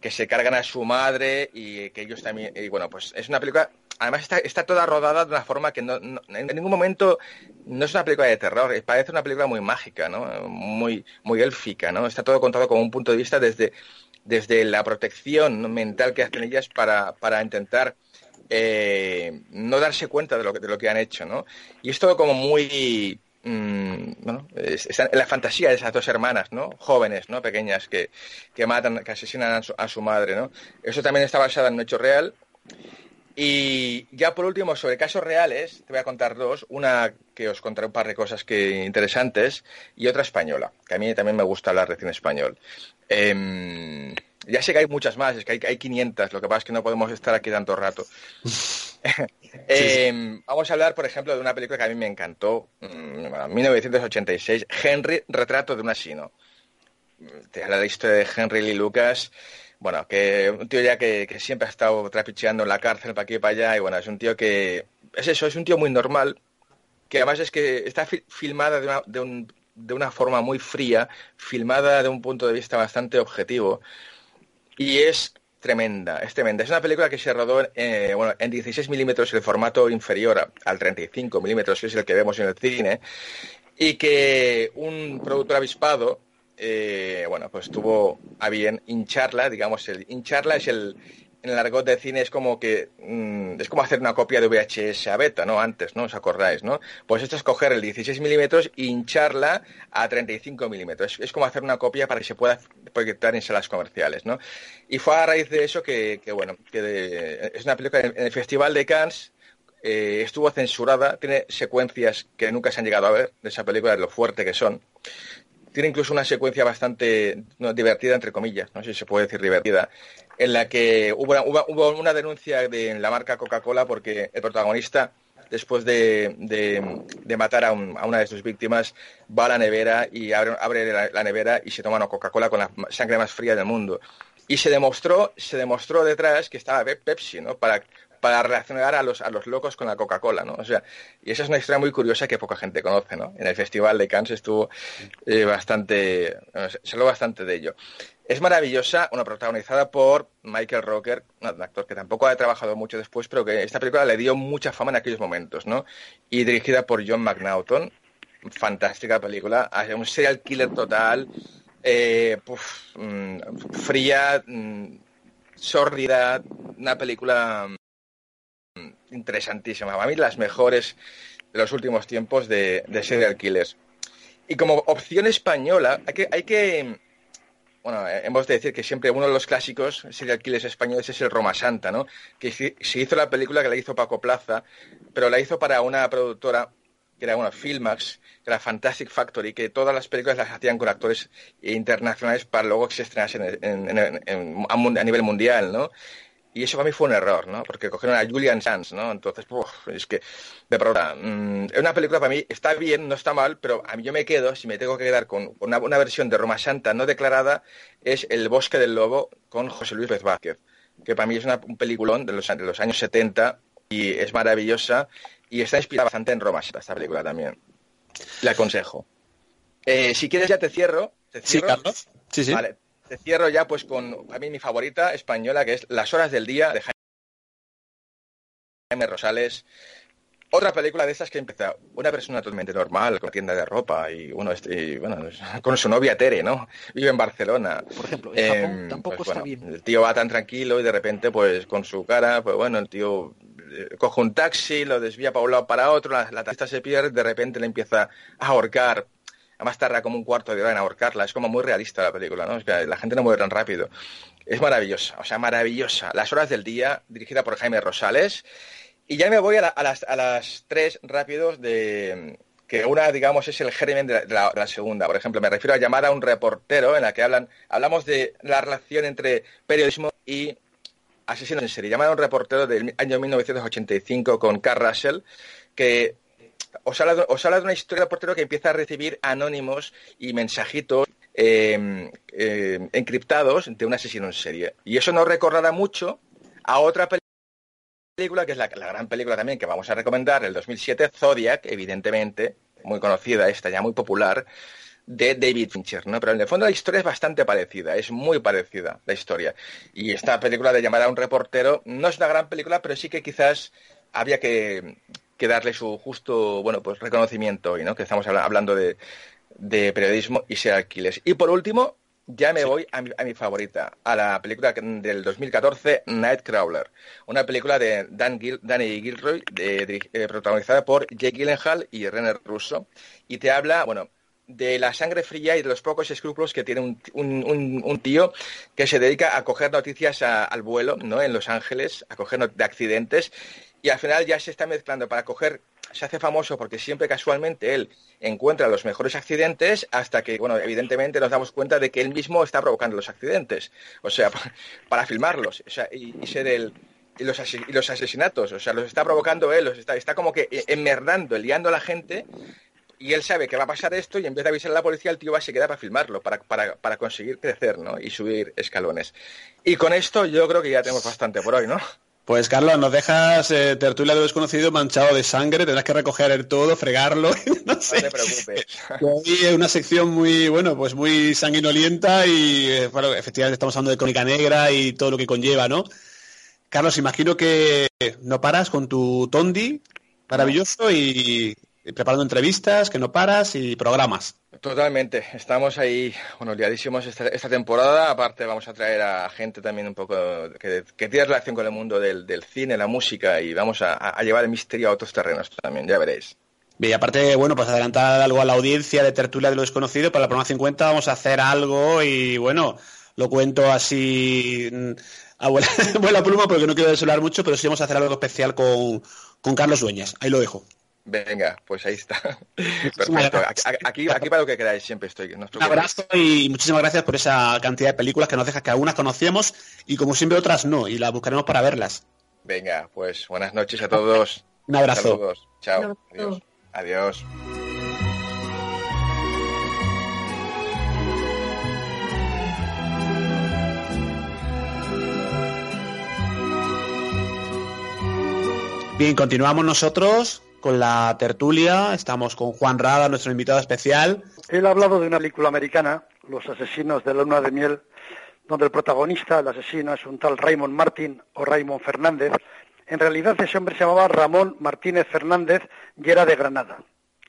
Speaker 9: que se cargan a su madre y que ellos también, y bueno, pues es una película además está, está toda rodada de una forma que no, en ningún momento no es una película de terror, parece una película muy mágica, ¿no? Muy, muy élfica, ¿no? Está todo contado como un punto de vista desde, desde la protección mental que hacen ellas para, para intentar eh, no darse cuenta de lo, que, de lo que han hecho, ¿no? Y es todo como muy Mm, bueno, la fantasía de esas dos hermanas, ¿no? Jóvenes, ¿no? Pequeñas que, que matan, que asesinan a su, madre, ¿no? Eso también está basado en un hecho real. Y ya por último, sobre casos reales, te voy a contar dos. Una que os contaré un par de cosas que interesantes y otra española, que a mí también me gusta hablar recién español. Em, ya sé que hay muchas más, es que hay, hay 500, lo que pasa es que no podemos estar aquí tanto rato. Em, vamos a hablar, por ejemplo, de una película que a mí me encantó, mm, 1986, Henry, Retrato de un asino. Te habla de la historia de Henry Lee Lucas, bueno, que un tío ya que, siempre ha estado trapicheando en la cárcel para aquí y para allá, y bueno, es un tío que, es eso, es un tío muy normal, que además es que está filmada de una forma muy fría, filmada de un punto de vista bastante objetivo, y es tremenda, es tremenda. Es una película que se rodó eh, bueno, en 16 milímetros, el formato inferior al 35 milímetros, que es el que vemos en el cine, y que un productor avispado, eh, bueno, pues tuvo a bien hincharla, digamos, el hincharla es el, en el argot de cine es como que mm, es como hacer una copia de VHS a beta, ¿no? Antes, ¿no? ¿Os acordáis, no? Pues esto es coger el 16 milímetros e hincharla a 35 milímetros. Es, como hacer una copia para que se pueda proyectar en salas comerciales, ¿no? Y fue a raíz de eso que, bueno, que es una película en, el Festival de Cannes eh, estuvo censurada, tiene secuencias que nunca se han llegado a ver de esa película, de lo fuerte que son tiene incluso una secuencia bastante divertida, entre comillas, no sé si se puede decir divertida, en la que hubo, una denuncia de la marca Coca-Cola porque el protagonista, después de, matar a, una de sus víctimas, va a la nevera y abre, la, nevera y se toma una Coca-Cola con la sangre más fría del mundo. Y se demostró, se demostró detrás que estaba Pepsi, ¿no? Para, para relacionar a los, a los locos con la Coca-Cola, ¿no? O sea, y esa es una historia muy curiosa que poca gente conoce, ¿no? En el Festival de Cannes estuvo eh, bastante, se habló bastante de ello. Es maravillosa, una protagonizada por Michael Rocker, un actor que tampoco ha trabajado mucho después, pero que esta película le dio mucha fama en aquellos momentos, ¿no? Y dirigida por John McNaughton, fantástica película, un serial killer total, eh, mm, fría, mm, sórdida, una película interesantísima. Para mí las mejores de los últimos tiempos de, serial killers. Y como opción española, hay que, hay que bueno, eh, hemos de decir que siempre uno de los clásicos serial killers españoles es el Roma Santa, ¿no? Que se hizo la película que la hizo Paco Plaza, pero la hizo para una productora que era, bueno, Filmax, que era Fantastic Factory, que todas las películas las hacían con actores internacionales para luego que se estrenasen a nivel mundial, ¿no? Y eso para mí fue un error, ¿no? Porque cogieron a Julian Sands, ¿no? Entonces, es que, de pronto, mm, es una película para mí, está bien, no está mal, pero a mí yo me quedo, si me tengo que quedar con una, versión de Roma Santa no declarada, es El Bosque del Lobo con José Luis Vez Vázquez, que para mí es un peliculón de los, de los años 70 y es maravillosa y está inspirada bastante en Roma Santa, esta película también. Le aconsejo. Eh, si quieres ya te cierro. ¿Te
Speaker 2: cierro? Sí, Carlos. Sí, sí.
Speaker 9: Vale. Te cierro ya pues con a mí mi favorita española, que es Las horas del día de Jaime Rosales. Otra película de estas que empieza una persona totalmente normal, con tienda de ropa y, bueno, este, bueno con su novia Tere, ¿no? Vive en Barcelona.
Speaker 10: Por ejemplo, en Japón em, tampoco
Speaker 9: pues,
Speaker 10: está bien.
Speaker 9: El tío va tan tranquilo y de repente, pues con su cara, pues bueno, el tío eh, coge un taxi, lo desvía para un lado para otro, la, la taxista se pierde, de repente le empieza a ahorcar Además tarda como un cuarto de hora en ahorcarla. Es como muy realista la película, ¿no? Es que la gente no mueve tan rápido. Es maravillosa, o sea, maravillosa. Las horas del día, dirigida por Jaime Rosales. Y ya me voy a, las, a las tres rápidos de que una, digamos, es el germen de la, segunda. Por ejemplo, me refiero a llamar a un reportero en la que hablan, hablamos de la relación entre periodismo y asesinos en serie. Llamar a un reportero del año 1985 con Carl Russell, que os habla, de, una historia de portero que empieza a recibir anónimos y mensajitos em, em, encriptados de un asesino en serie. Y eso nos recordará mucho a otra película, que es la, gran película también que vamos a recomendar, el 2007, Zodiac, evidentemente, muy conocida esta, ya muy popular, de David Fincher, ¿no? Pero en el fondo la historia es bastante parecida, es muy parecida la historia. Y esta película de llamar a un reportero no es una gran película, pero sí que quizás había que, darle su justo, bueno, pues reconocimiento hoy, ¿no? Que estamos hablando de, periodismo y ser alquiles. Y por último, ya me voy a mi, favorita, a la película del 2014, Nightcrawler, una película de Dan Danny Gilroy, eh, protagonizada por Jake Gyllenhaal y René Russo, y te habla, bueno, de la sangre fría y de los pocos escrúpulos que tiene un, tío que se dedica a coger noticias al vuelo, ¿no? En Los Ángeles, a coger de accidentes y al final ya se está mezclando para coger, se hace famoso porque siempre casualmente él encuentra los mejores accidentes hasta que, bueno, evidentemente nos damos cuenta de que él mismo está provocando los accidentes, o sea, para, filmarlos, o sea, y, ser el, y los, asesinatos, o sea, los está provocando él, los está, está como que enmerdando, liando a la gente y él sabe que va a pasar esto y en vez de avisar a la policía el tío va a se queda para filmarlo, para, para, para, conseguir crecer, ¿no? Y subir escalones. Y con esto yo creo que ya tenemos bastante por hoy, ¿no?
Speaker 2: Pues Carlos, nos dejas eh, tertulia de desconocido manchado de sangre, tendrás que recoger el todo, fregarlo, no, te preocupes. es una sección muy, bueno, pues muy sanguinolienta y, eh, bueno, efectivamente estamos hablando de crónica negra y todo lo que conlleva, ¿no? Carlos, imagino que no paras con tu tondi maravilloso y preparando entrevistas, que no paras y programas.
Speaker 9: Totalmente, estamos ahí, bueno, liadísimos esta, temporada, aparte vamos a traer a gente también un poco que, tiene relación con el mundo del, cine, la música y vamos a, llevar el misterio a otros terrenos también, ya veréis.
Speaker 2: Bien, aparte, bueno, pues adelantar algo a la audiencia de Tertulia de lo Desconocido, para la programa 50 vamos a hacer algo y bueno, lo cuento así mm, a buena, pluma porque no quiero desvelar mucho, pero sí vamos a hacer algo especial con, con Carlos Dueñas, ahí lo dejo.
Speaker 9: Venga, pues ahí está. Perfecto. Aquí, aquí para lo que queráis, siempre estoy. Un
Speaker 2: abrazo y muchísimas gracias por esa cantidad de películas que nos dejas que algunas conocemos y como siempre otras no, y las buscaremos para verlas.
Speaker 9: Venga, pues buenas noches a todos.
Speaker 2: Un abrazo.
Speaker 9: Saludos. Chao. Adiós. Adiós.
Speaker 2: Bien, continuamos nosotros con la tertulia. Estamos con Juan Rada, nuestro invitado especial.
Speaker 3: Él ha hablado de una película americana, Los asesinos de la luna de miel, donde el protagonista, el asesino, es un tal Raymond Martin o Raymond Fernández. En realidad ese hombre se llamaba Ramón Martínez Fernández y era de Granada.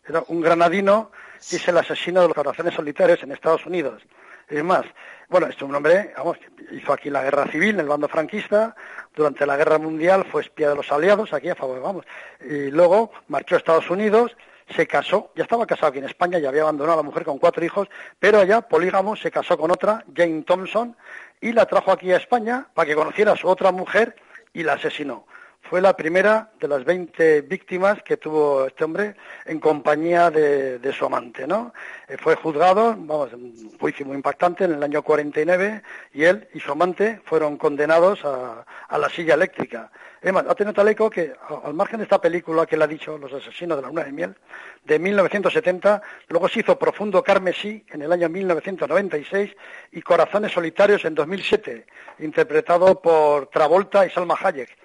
Speaker 3: Era un granadino y es el asesino de los corazones solitarios en Estados Unidos. Es más, bueno, este es un hombre, vamos, hizo aquí la guerra civil en el bando franquista, durante la guerra mundial fue espía de los aliados, aquí a favor, vamos, y luego marchó a Estados Unidos, se casó, ya estaba casado aquí en España, ya había abandonado a la mujer con cuatro hijos, pero allá, polígamo, se casó con otra, Jane Thompson, y la trajo aquí a España para que conociera a su otra mujer y la asesinó fue la primera de las 20 víctimas que tuvo este hombre en compañía de, su amante, ¿no? Eh, fue juzgado, vamos, un juicio muy impactante en el año 49 y él y su amante fueron condenados a, la silla eléctrica. Además, ha tenido tal eco que, al margen de esta película que él ha dicho, Los asesinos de la luna de miel, de 1970, luego se hizo Profundo Carmesí en el año 1996 y Corazones Solitarios en 2007, interpretado por Travolta y Salma Hayek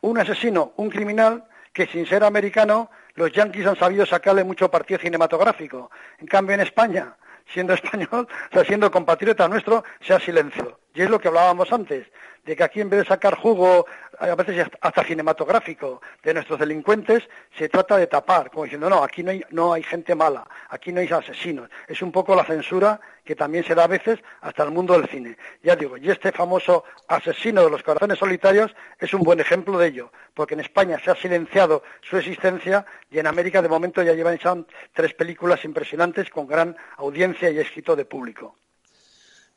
Speaker 3: un asesino, un criminal que sin ser americano los yanquis han sabido sacarle mucho partido cinematográfico. En cambio en España, siendo español, siendo compatriota nuestro, se ha silencio. Y es lo que hablábamos antes, de que aquí en vez de sacar jugo, a veces hasta cinematográfico, de nuestros delincuentes, se trata de tapar, como diciendo, no, aquí no hay, gente mala, aquí no hay asesinos. Es un poco la censura que también se da a veces hasta el mundo del cine. Ya digo, y este famoso asesino de los corazones solitarios es un buen ejemplo de ello, porque en España se ha silenciado su existencia y en América de momento ya llevan tres películas impresionantes con gran audiencia y éxito de público.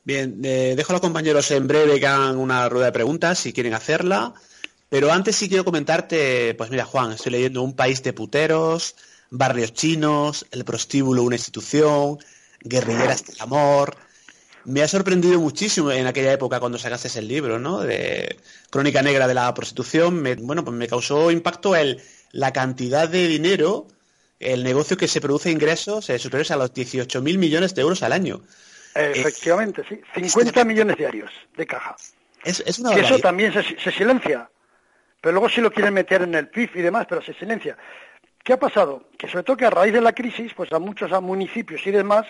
Speaker 2: Bien, eh, dejo a los compañeros en breve que hagan una rueda de preguntas si quieren hacerla. Pero antes sí quiero comentarte, pues mira Juan, estoy leyendo Un país de puteros, Barrios chinos, El prostíbulo, una institución, Guerrilleras del amor. Me ha sorprendido muchísimo en aquella época cuando sacaste el libro, ¿no? De Crónica Negra de la Prostitución. bueno, pues me causó impacto el, la cantidad de dinero, el negocio que se produce ingresos eh, superiores a los 18.000 millones de euros al año.
Speaker 3: Efectivamente, sí. 50 millones diarios de caja.
Speaker 2: Es,
Speaker 3: eso también se, silencia. Pero luego sí lo quieren meter en el PIB y demás, pero se silencia. ¿Qué ha pasado? Que sobre todo que a raíz de la crisis, pues a muchos municipios y demás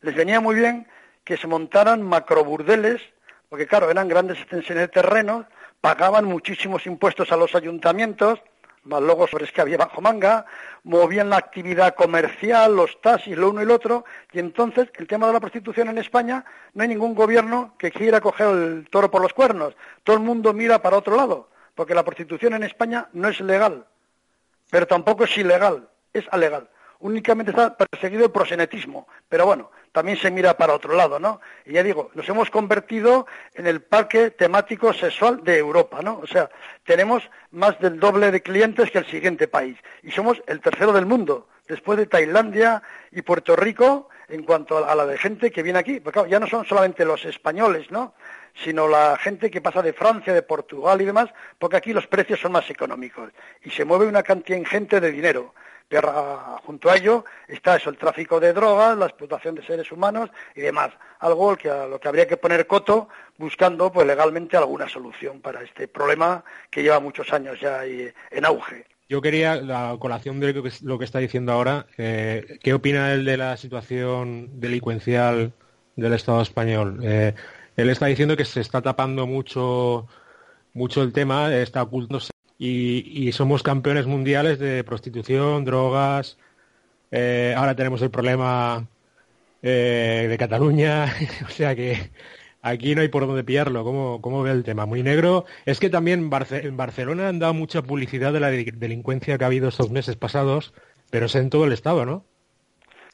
Speaker 3: les venía muy bien que se montaran macroburdeles, porque claro, eran grandes extensiones de terreno, pagaban muchísimos impuestos a los ayuntamientos, más luego sobre que había bajo manga, movían la actividad comercial, los taxis, lo uno y lo otro, y entonces el tema de la prostitución en España, no hay ningún gobierno que quiera coger el toro por los cuernos, todo el mundo mira para otro lado, porque la prostitución en España no es legal, pero tampoco es ilegal, es alegal. Únicamente está perseguido el prosenetismo, pero bueno, también se mira para otro lado, ¿no? Y ya digo, nos hemos convertido en el parque temático sexual de Europa, ¿no? O sea, tenemos más del doble de clientes que el siguiente país y somos el tercero del mundo, después de Tailandia y Puerto Rico en cuanto a la de gente que viene aquí. Porque claro, ya no son solamente los españoles, ¿no? sino la gente que pasa de Francia, de Portugal y demás, porque aquí los precios son más económicos y se mueve una cantidad ingente de dinero junto a ello está eso, el tráfico de drogas, la explotación de seres humanos y demás. Algo que a lo que habría que poner coto buscando pues legalmente alguna solución para este problema que lleva muchos años ya en auge.
Speaker 6: Yo quería, la colación de lo que, está diciendo ahora, eh, ¿qué opina él de la situación delincuencial del Estado español? Eh, él está diciendo que se está tapando mucho, mucho el tema, está ocultándose y, somos campeones mundiales de prostitución, drogas. Eh, ahora tenemos el problema eh, de Cataluña, o sea que aquí no hay por dónde pillarlo. ¿Cómo, ¿Cómo, ve el tema? Muy negro. Es que también en Barcelona han dado mucha publicidad de la delincuencia que ha habido estos meses pasados, pero es en todo el Estado, ¿no?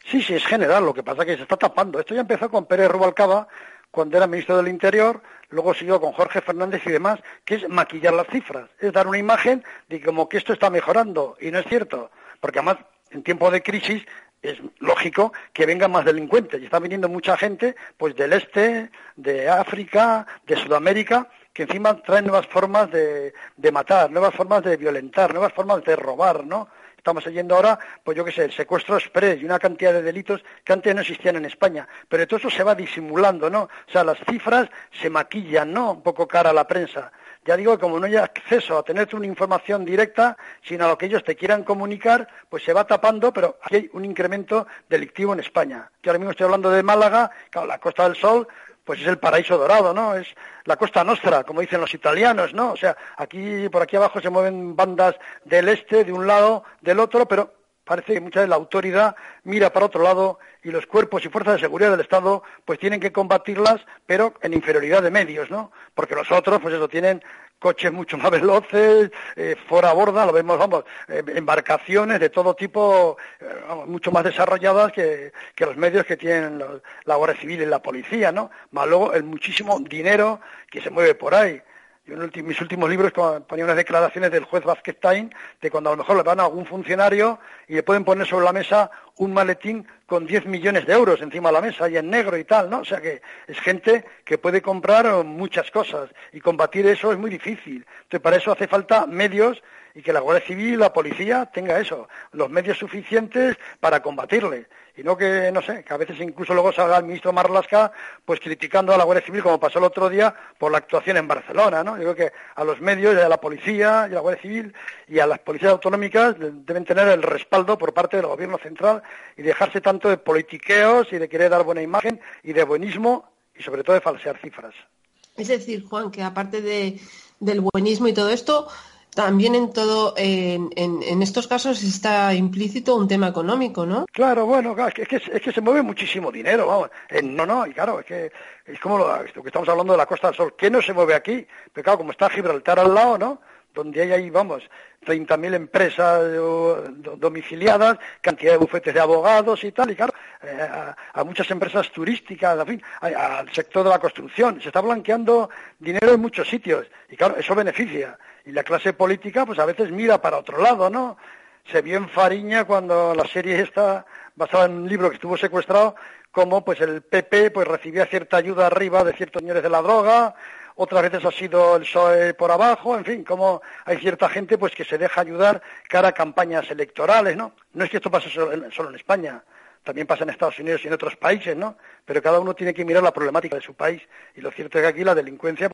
Speaker 3: Sí, sí, es general. Lo que pasa es que se está tapando. Esto ya empezó con Pérez Rubalcaba cuando era ministro del Interior, luego siguió con Jorge Fernández y demás, que es maquillar las cifras, es dar una imagen de como que esto está mejorando, y no es cierto, porque además en tiempo de crisis es lógico que vengan más delincuentes, y está viniendo mucha gente pues del este, de África, de Sudamérica, que encima traen nuevas formas de, de matar, nuevas formas de violentar, nuevas formas de robar, ¿no? Estamos oyendo ahora, pues yo qué sé, el secuestro express y una cantidad de delitos que antes no existían en España. Pero todo eso se va disimulando, ¿no? O sea, las cifras se maquillan, ¿no? Un poco cara a la prensa. Ya digo que como no hay acceso a tener una información directa, sino a lo que ellos te quieran comunicar, pues se va tapando, pero aquí hay un incremento delictivo en España. Yo ahora mismo estoy hablando de Málaga, claro, la Costa del Sol, pues es el paraíso dorado, ¿no? Es la costa nostra, como dicen los italianos, ¿no? O sea, aquí, por aquí abajo se mueven bandas del este, de un lado, del otro, pero parece que muchas veces la autoridad mira para otro lado y los cuerpos y fuerzas de seguridad del Estado pues tienen que combatirlas, pero en inferioridad de medios, ¿no? Porque los otros, pues eso, tienen coches mucho más veloces, eh, fuera a borda, lo vemos, vamos, eh, embarcaciones de todo tipo, eh, mucho más desarrolladas que, los medios que tienen la Guardia Civil y la policía, ¿no? Más luego el muchísimo dinero que se mueve por ahí. Yo en mis últimos libros ponía unas declaraciones del juez Vázquez Tain de cuando a lo mejor le van a algún funcionario y le pueden poner sobre la mesa un maletín con 10 millones de euros encima de la mesa y en negro y tal, ¿no? O sea que es gente que puede comprar muchas cosas y combatir eso es muy difícil. Entonces para eso hace falta medios y que la Guardia Civil la policía tenga eso, los medios suficientes para combatirle. Y no que, no sé, que a veces incluso luego salga el ministro Marlasca pues criticando a la Guardia Civil, como pasó el otro día, por la actuación en Barcelona, ¿no? Yo creo que a los medios, y a la policía, y a la Guardia Civil, y a las policías autonómicas deben tener el respaldo por parte del gobierno central y dejarse tanto de politiqueos y de querer dar buena imagen y de buenismo y sobre todo de falsear cifras.
Speaker 4: Es decir, Juan, que aparte de, del buenismo y todo esto, también en todo, en, en, estos casos está implícito un tema económico, ¿no?
Speaker 3: Claro, bueno, es que, es que, se mueve muchísimo dinero, vamos. no, no, y claro, es que es como lo, que estamos hablando de la Costa del Sol. ¿Qué no se mueve aquí? Pero claro, como está Gibraltar al lado, ¿no? Donde hay ahí, vamos, 30.000 empresas domiciliadas, cantidad de bufetes de abogados y tal, y claro, eh, a, muchas empresas turísticas, al sector de la construcción. Se está blanqueando dinero en muchos sitios, y claro, eso beneficia y la clase política pues a veces mira para otro lado, ¿no? Se vio en Fariña cuando la serie está basada en un libro que estuvo secuestrado, como pues el PP pues recibía cierta ayuda arriba de ciertos señores de la droga, otras veces ha sido el PSOE por abajo, en fin, como hay cierta gente pues que se deja ayudar cara a campañas electorales, ¿no? No es que esto pase solo en, España, también pasa en Estados Unidos y en otros países, ¿no? Pero cada uno tiene que mirar la problemática de su país y lo cierto es que aquí la delincuencia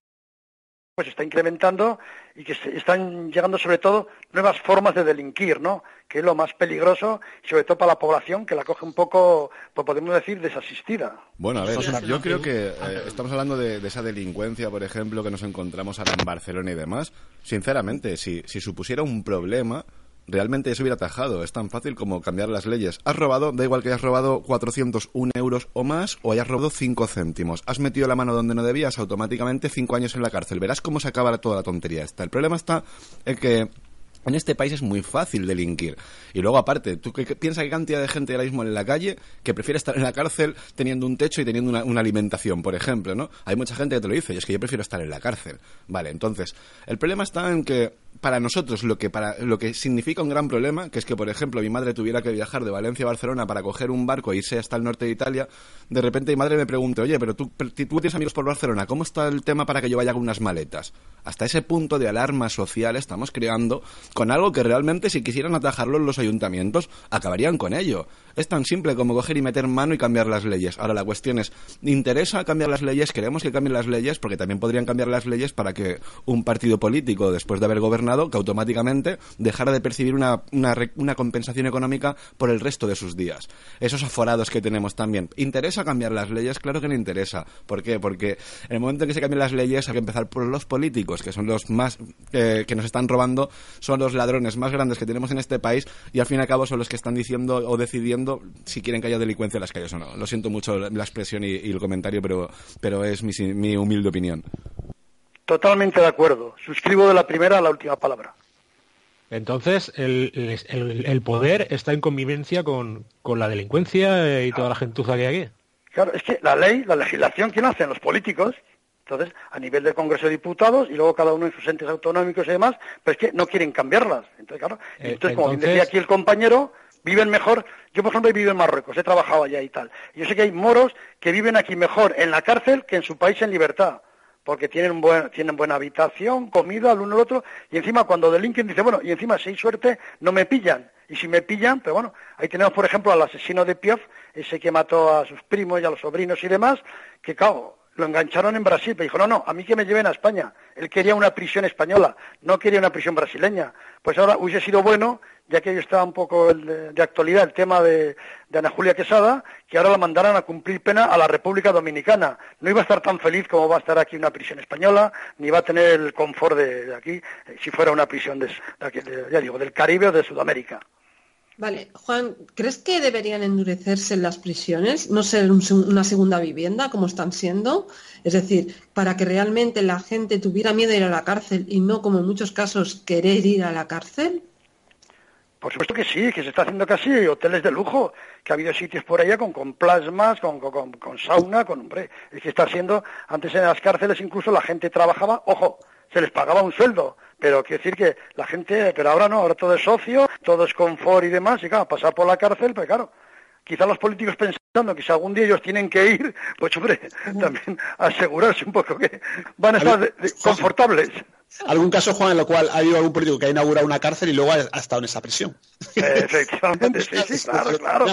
Speaker 3: pues está incrementando y que se están llegando sobre todo nuevas formas de delinquir, ¿no? Que es lo más peligroso, sobre todo para la población que la coge un poco, pues podemos decir, desasistida.
Speaker 5: Bueno, a ver, yo creo que eh, estamos hablando de, esa delincuencia, por ejemplo, que nos encontramos ahora en Barcelona y demás. Sinceramente, si, si supusiera un problema, realmente eso hubiera atajado. Es tan fácil como cambiar las leyes. Has robado, da igual que hayas robado 401 euros o más o hayas robado 5 céntimos. Has metido la mano donde no debías, automáticamente 5 años en la cárcel. Verás cómo se acaba toda la tontería esta. El problema está en que en este país es muy fácil delinquir. Y luego, aparte, ¿tú qué, piensas qué cantidad de gente ahora mismo en la calle que prefiere estar en la cárcel teniendo un techo y teniendo una, una, alimentación, por ejemplo, ¿no? Hay mucha gente que te lo dice, y es que yo prefiero estar en la cárcel. Vale, entonces, el problema está en que para nosotros lo que, para, lo que significa un gran problema, que es que, por ejemplo, mi madre tuviera que viajar de Valencia a Barcelona para coger un barco e irse hasta el norte de Italia, de repente mi madre me pregunta, oye, pero tú, tienes amigos por Barcelona, ¿cómo está el tema para que yo vaya con unas maletas? Hasta ese punto de alarma social estamos creando con algo que realmente si quisieran atajarlo los ayuntamientos acabarían con ello. Es tan simple como coger y meter mano y cambiar las leyes. Ahora la cuestión es, ¿interesa cambiar las leyes? Queremos que cambien las leyes porque también podrían cambiar las leyes para que un partido político, después de haber gobernado, que automáticamente dejara de percibir una, una, compensación económica por el resto de sus días. Esos aforados que tenemos también. ¿Interesa cambiar las leyes? Claro que no interesa. ¿Por qué? Porque en el momento en que se cambien las leyes hay que empezar por los políticos, que son los más eh, que nos están robando, son los ladrones más grandes que tenemos en este país y al fin y al cabo son los que están diciendo o decidiendo si quieren que haya delincuencia en las calles o no. Lo siento mucho la expresión y, el comentario, pero, pero es mi, humilde opinión.
Speaker 3: Totalmente de acuerdo. Suscribo de la primera a la última palabra.
Speaker 6: Entonces, el, poder está en convivencia con, la delincuencia y toda la gentuza que hay aquí.
Speaker 3: Claro, es que la ley, la legislación, ¿quién hacen? Los políticos. Entonces, a nivel del Congreso de Diputados y luego cada uno en sus entes autonómicos y demás, pero es que no quieren cambiarlas. Entonces, claro, eh, entonces, como decía aquí el compañero, viven mejor. Yo, por ejemplo, he vivido en Marruecos, he trabajado allá y tal. Yo sé que hay moros que viven aquí mejor en la cárcel que en su país en libertad, porque tienen, buen, tienen buena habitación, comida, al uno al otro, y encima cuando delinquen dice, bueno, y encima si hay suerte, no me pillan. Y si me pillan, pero bueno, ahí tenemos, por ejemplo, al asesino de Piaf, ese que mató a sus primos y a los sobrinos y demás, que, claro, lo engancharon en Brasil, pero dijo, no, no, a mí que me lleven a España. Él quería una prisión española, no quería una prisión brasileña. Pues ahora hubiese sido bueno, ya que está un poco de, actualidad el tema de, Ana Julia Quesada, que ahora la mandaran a cumplir pena a la República Dominicana. No iba a estar tan feliz como va a estar aquí una prisión española, ni va a tener el confort de, aquí, eh, si fuera una prisión de, ya digo, del Caribe o de Sudamérica.
Speaker 4: Vale, Juan, ¿crees que deberían endurecerse las prisiones, no ser una segunda vivienda como están siendo? Es decir, para que realmente la gente tuviera miedo de ir a la cárcel y no, como en muchos casos, querer ir a la cárcel.
Speaker 3: Por supuesto que sí, que se está haciendo casi hoteles de lujo, que ha habido sitios por allá con, con plasmas, con, con, con sauna, con, hombre, es que está haciendo, antes en las cárceles incluso la gente trabajaba, ojo, se les pagaba un sueldo, pero quiero decir que la gente, pero ahora no, ahora todo es socio, todo es confort y demás, y claro, pasar por la cárcel, pues claro, quizá los políticos pensando que si algún día ellos tienen que ir, pues hombre, también asegurarse un poco que van a estar confortables.
Speaker 2: ¿Algún caso, Juan, en el cual ha habido algún político que ha inaugurado una cárcel y luego ha, estado en esa prisión?
Speaker 3: Efectivamente, sí, sí, claro, claro.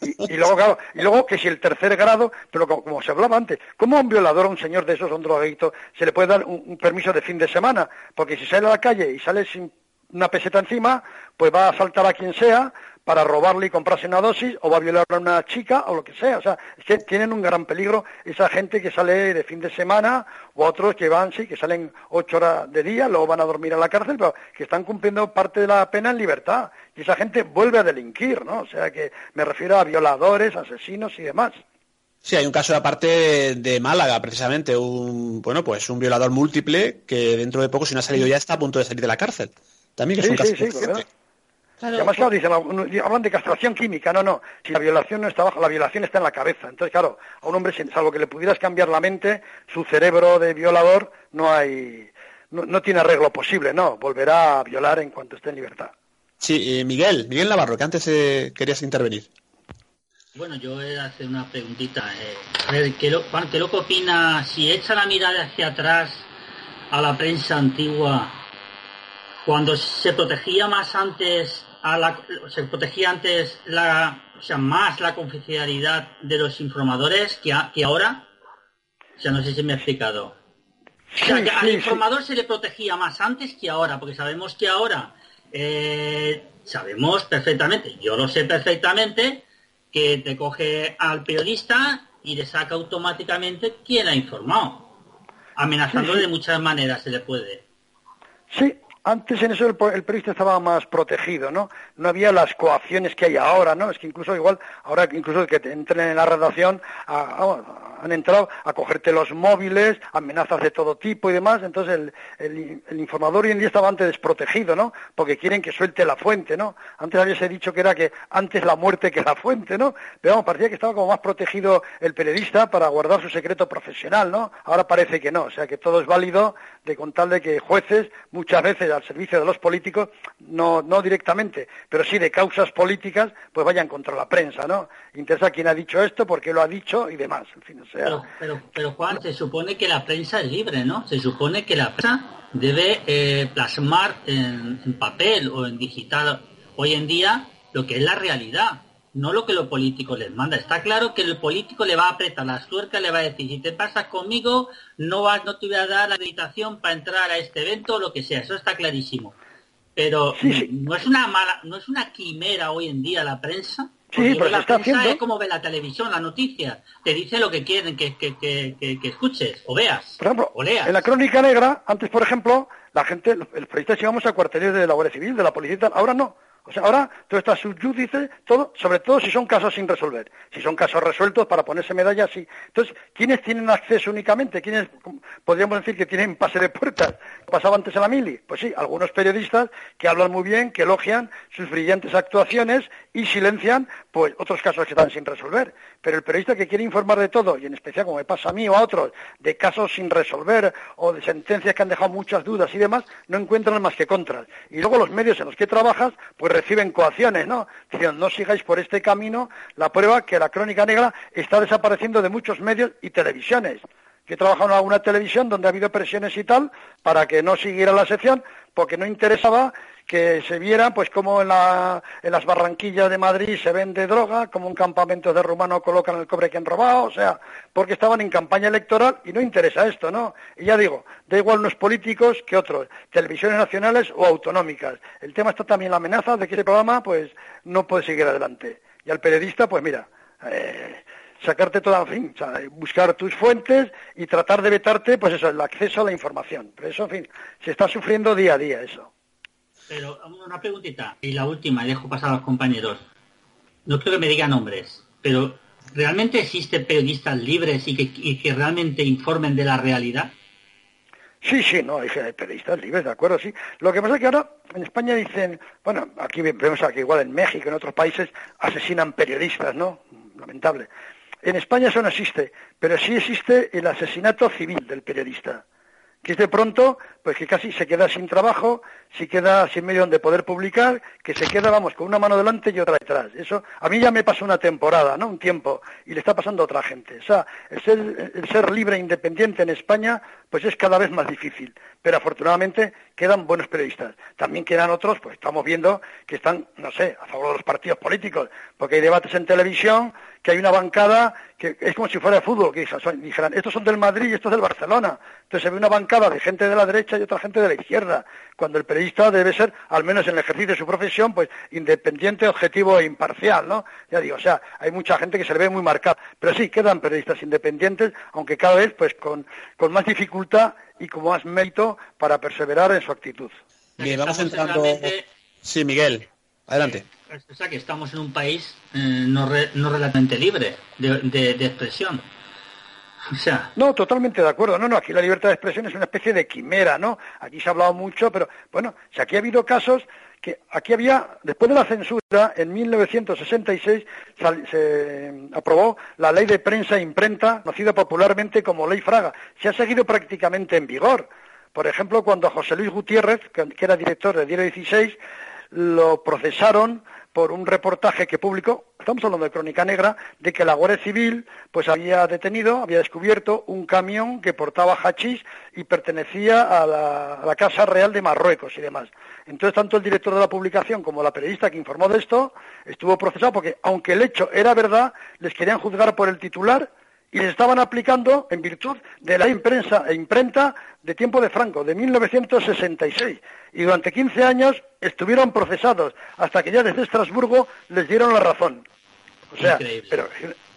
Speaker 3: Y, luego, claro, y luego que si el tercer grado, pero como, se hablaba antes, ¿cómo a un violador, a un señor de esos, a un se le puede dar un, permiso de fin de semana? Porque si sale a la calle y sale sin una peseta encima, pues va a asaltar a quien sea, para robarle y comprarse una dosis o va a violar a una chica o lo que sea. O sea, es que tienen un gran peligro esa gente que sale de fin de semana o otros que van, sí, que salen ocho horas de día, luego van a dormir a la cárcel, pero que están cumpliendo parte de la pena en libertad. Y esa gente vuelve a delinquir, ¿no? O sea, que me refiero a violadores, asesinos y demás.
Speaker 2: Sí, hay un caso aparte de Málaga, precisamente, un bueno, pues un violador múltiple que dentro de poco, si no ha salido ya, está a punto de salir de la cárcel. También es un caso
Speaker 3: además, claro, dicen, hablan de castración química, no, no, si la violación no está abajo, la violación está en la cabeza. Entonces, claro, a un hombre, salvo que le pudieras cambiar la mente, su cerebro de violador no hay, no, tiene arreglo posible, no, volverá a violar en cuanto esté en libertad.
Speaker 2: Sí, eh, Miguel, Miguel Navarro, que antes eh, querías intervenir.
Speaker 7: Bueno, yo voy a hacer una preguntita. Eh, a ver, ¿qué lo, Juan, ¿qué lo que opina si echa la mirada hacia atrás a la prensa antigua cuando se protegía más antes se protegía antes la, o sea, más la confidencialidad de los informadores que, que ahora. O sea, no sé si me he explicado. O sea, que al informador se le protegía más antes que ahora, porque sabemos que ahora eh, sabemos perfectamente, yo lo sé perfectamente, que te coge al periodista y le saca automáticamente quién ha informado. Amenazándole de muchas maneras se le puede.
Speaker 3: Sí, antes en eso el, periodista estaba más protegido, ¿no? No había las coacciones que hay ahora, ¿no? Es que incluso igual, ahora incluso que entren en la redacción, han entrado a cogerte los móviles, amenazas de todo tipo y demás, entonces el, informador hoy en día estaba antes desprotegido, ¿no? Porque quieren que suelte la fuente, ¿no? Antes habíase dicho que era que antes la muerte que la fuente, ¿no? Pero vamos, parecía que estaba como más protegido el periodista para guardar su secreto profesional, ¿no? Ahora parece que no, o sea que todo es válido de contar de que jueces muchas veces al servicio de los políticos, no, no directamente, pero sí de causas políticas, pues vayan contra la prensa, ¿no? Interesa quién ha dicho esto, por qué lo ha dicho y demás. En fin,
Speaker 7: sea... pero, pero, Juan, se supone que la prensa es libre, ¿no? Se supone que la prensa debe eh, plasmar en papel o en digital hoy en día lo que es la realidad no lo que los políticos les manda. Está claro que el político le va a apretar las tuercas, le va a decir, si te pasas conmigo, no, vas, no te voy a dar la acreditación para entrar a este evento o lo que sea, eso está clarísimo. Pero no es una mala, no es una quimera hoy en día la prensa.
Speaker 3: Sí, pero
Speaker 7: la prensa es como ve la televisión, la noticia, te dice lo que quieren que, que, que, escuches o veas.
Speaker 3: Por ejemplo, o leas. en la crónica negra, antes por ejemplo, la gente, el periodistas íbamos a cuarteles de la Guardia Civil, de la policía y tal, ahora no o sea, ahora todo está subyúdice, todo, sobre todo si son casos sin resolver. Si son casos resueltos para ponerse medallas, sí. Entonces, ¿quiénes tienen acceso únicamente? ¿Quiénes podríamos decir que tienen pase de puertas? ¿Pasaba antes en la mili? Pues sí, algunos periodistas que hablan muy bien, que elogian sus brillantes actuaciones y silencian, pues, otros casos que están sin resolver. Pero el periodista que quiere informar de todo, y en especial como me pasa a mí o a otros, de casos sin resolver o de sentencias que han dejado muchas dudas y demás, no encuentran más que contras. Y luego los medios en los que trabajas, pues reciben coacciones, ¿no? Diciendo, no sigáis por este camino, la prueba que la crónica negra está desapareciendo de muchos medios y televisiones. Yo he trabajado en alguna televisión donde ha habido presiones y tal para que no siguiera la sección porque no interesaba que se viera pues como en, las barranquillas de Madrid se vende droga, como un campamento de rumano colocan el cobre que han robado, o sea, porque estaban en campaña electoral y no interesa esto, ¿no? Y ya digo, da igual unos políticos que otros, televisiones nacionales o autonómicas. El tema está también la amenaza de que ese programa pues no puede seguir adelante. Y al periodista, pues mira, eh, sacarte toda, en fin, buscar tus fuentes y tratar de vetarte, pues eso, el acceso a la información. Pero eso, en fin, se está sufriendo día a día eso.
Speaker 7: Pero una preguntita, y la última, dejo pasar a los compañeros. No creo que me digan nombres, pero ¿realmente existen periodistas libres y que, realmente informen de la realidad?
Speaker 3: Sí, sí, no, hay periodistas libres, de acuerdo, sí. Lo que pasa es que ahora en España dicen, bueno, aquí vemos que igual en México, en otros países, asesinan periodistas, ¿no? Lamentable. En España eso no existe, pero sí existe el asesinato civil del periodista que es de pronto, pues que casi se queda sin trabajo, se queda sin medio donde poder publicar, que se queda, vamos, con una mano delante y otra detrás. Eso a mí ya me pasó una temporada, ¿no? Un tiempo, y le está pasando a otra gente. O sea, el ser, el ser libre e independiente en España, pues es cada vez más difícil. Pero afortunadamente quedan buenos periodistas. También quedan otros, pues estamos viendo que están, no sé, a favor de los partidos políticos, porque hay debates en televisión, que hay una bancada que es como si fuera de fútbol, que dijeran, estos son del Madrid y estos del Barcelona. Entonces se ve una bancada de gente de la derecha y otra gente de la izquierda, cuando el periodista debe ser, al menos en el ejercicio de su profesión, pues independiente, objetivo e imparcial, ¿no? Ya digo, o sea, hay mucha gente que se le ve muy marcada. Pero sí, quedan periodistas independientes, aunque cada vez pues con, con más dificultad y con más mérito para perseverar en su actitud.
Speaker 2: Bien, vamos entrando... Sí, Miguel, adelante.
Speaker 7: O sea que estamos en un país eh, no, no relativamente libre de, expresión. O sea...
Speaker 3: No, totalmente de acuerdo. No, no, aquí la libertad de expresión es una especie de quimera, ¿no? Aquí se ha hablado mucho, pero bueno, si aquí ha habido casos que aquí había, después de la censura, en 1966 se aprobó la ley de prensa e imprenta, conocida popularmente como Ley Fraga. Se ha seguido prácticamente en vigor. Por ejemplo, cuando José Luis Gutiérrez, que era director de Diario 16, lo procesaron por un reportaje que publicó, estamos hablando de Crónica Negra, de que la Guardia Civil pues había detenido, había descubierto un camión que portaba hachís y pertenecía a la, Casa Real de Marruecos y demás. Entonces, tanto el director de la publicación como la periodista que informó de esto estuvo procesado porque, aunque el hecho era verdad, les querían juzgar por el titular y les estaban aplicando en virtud de la imprensa e imprenta de tiempo de Franco, de 1966. Y durante 15 años estuvieron procesados hasta que ya desde Estrasburgo les dieron la razón. O sea, pero,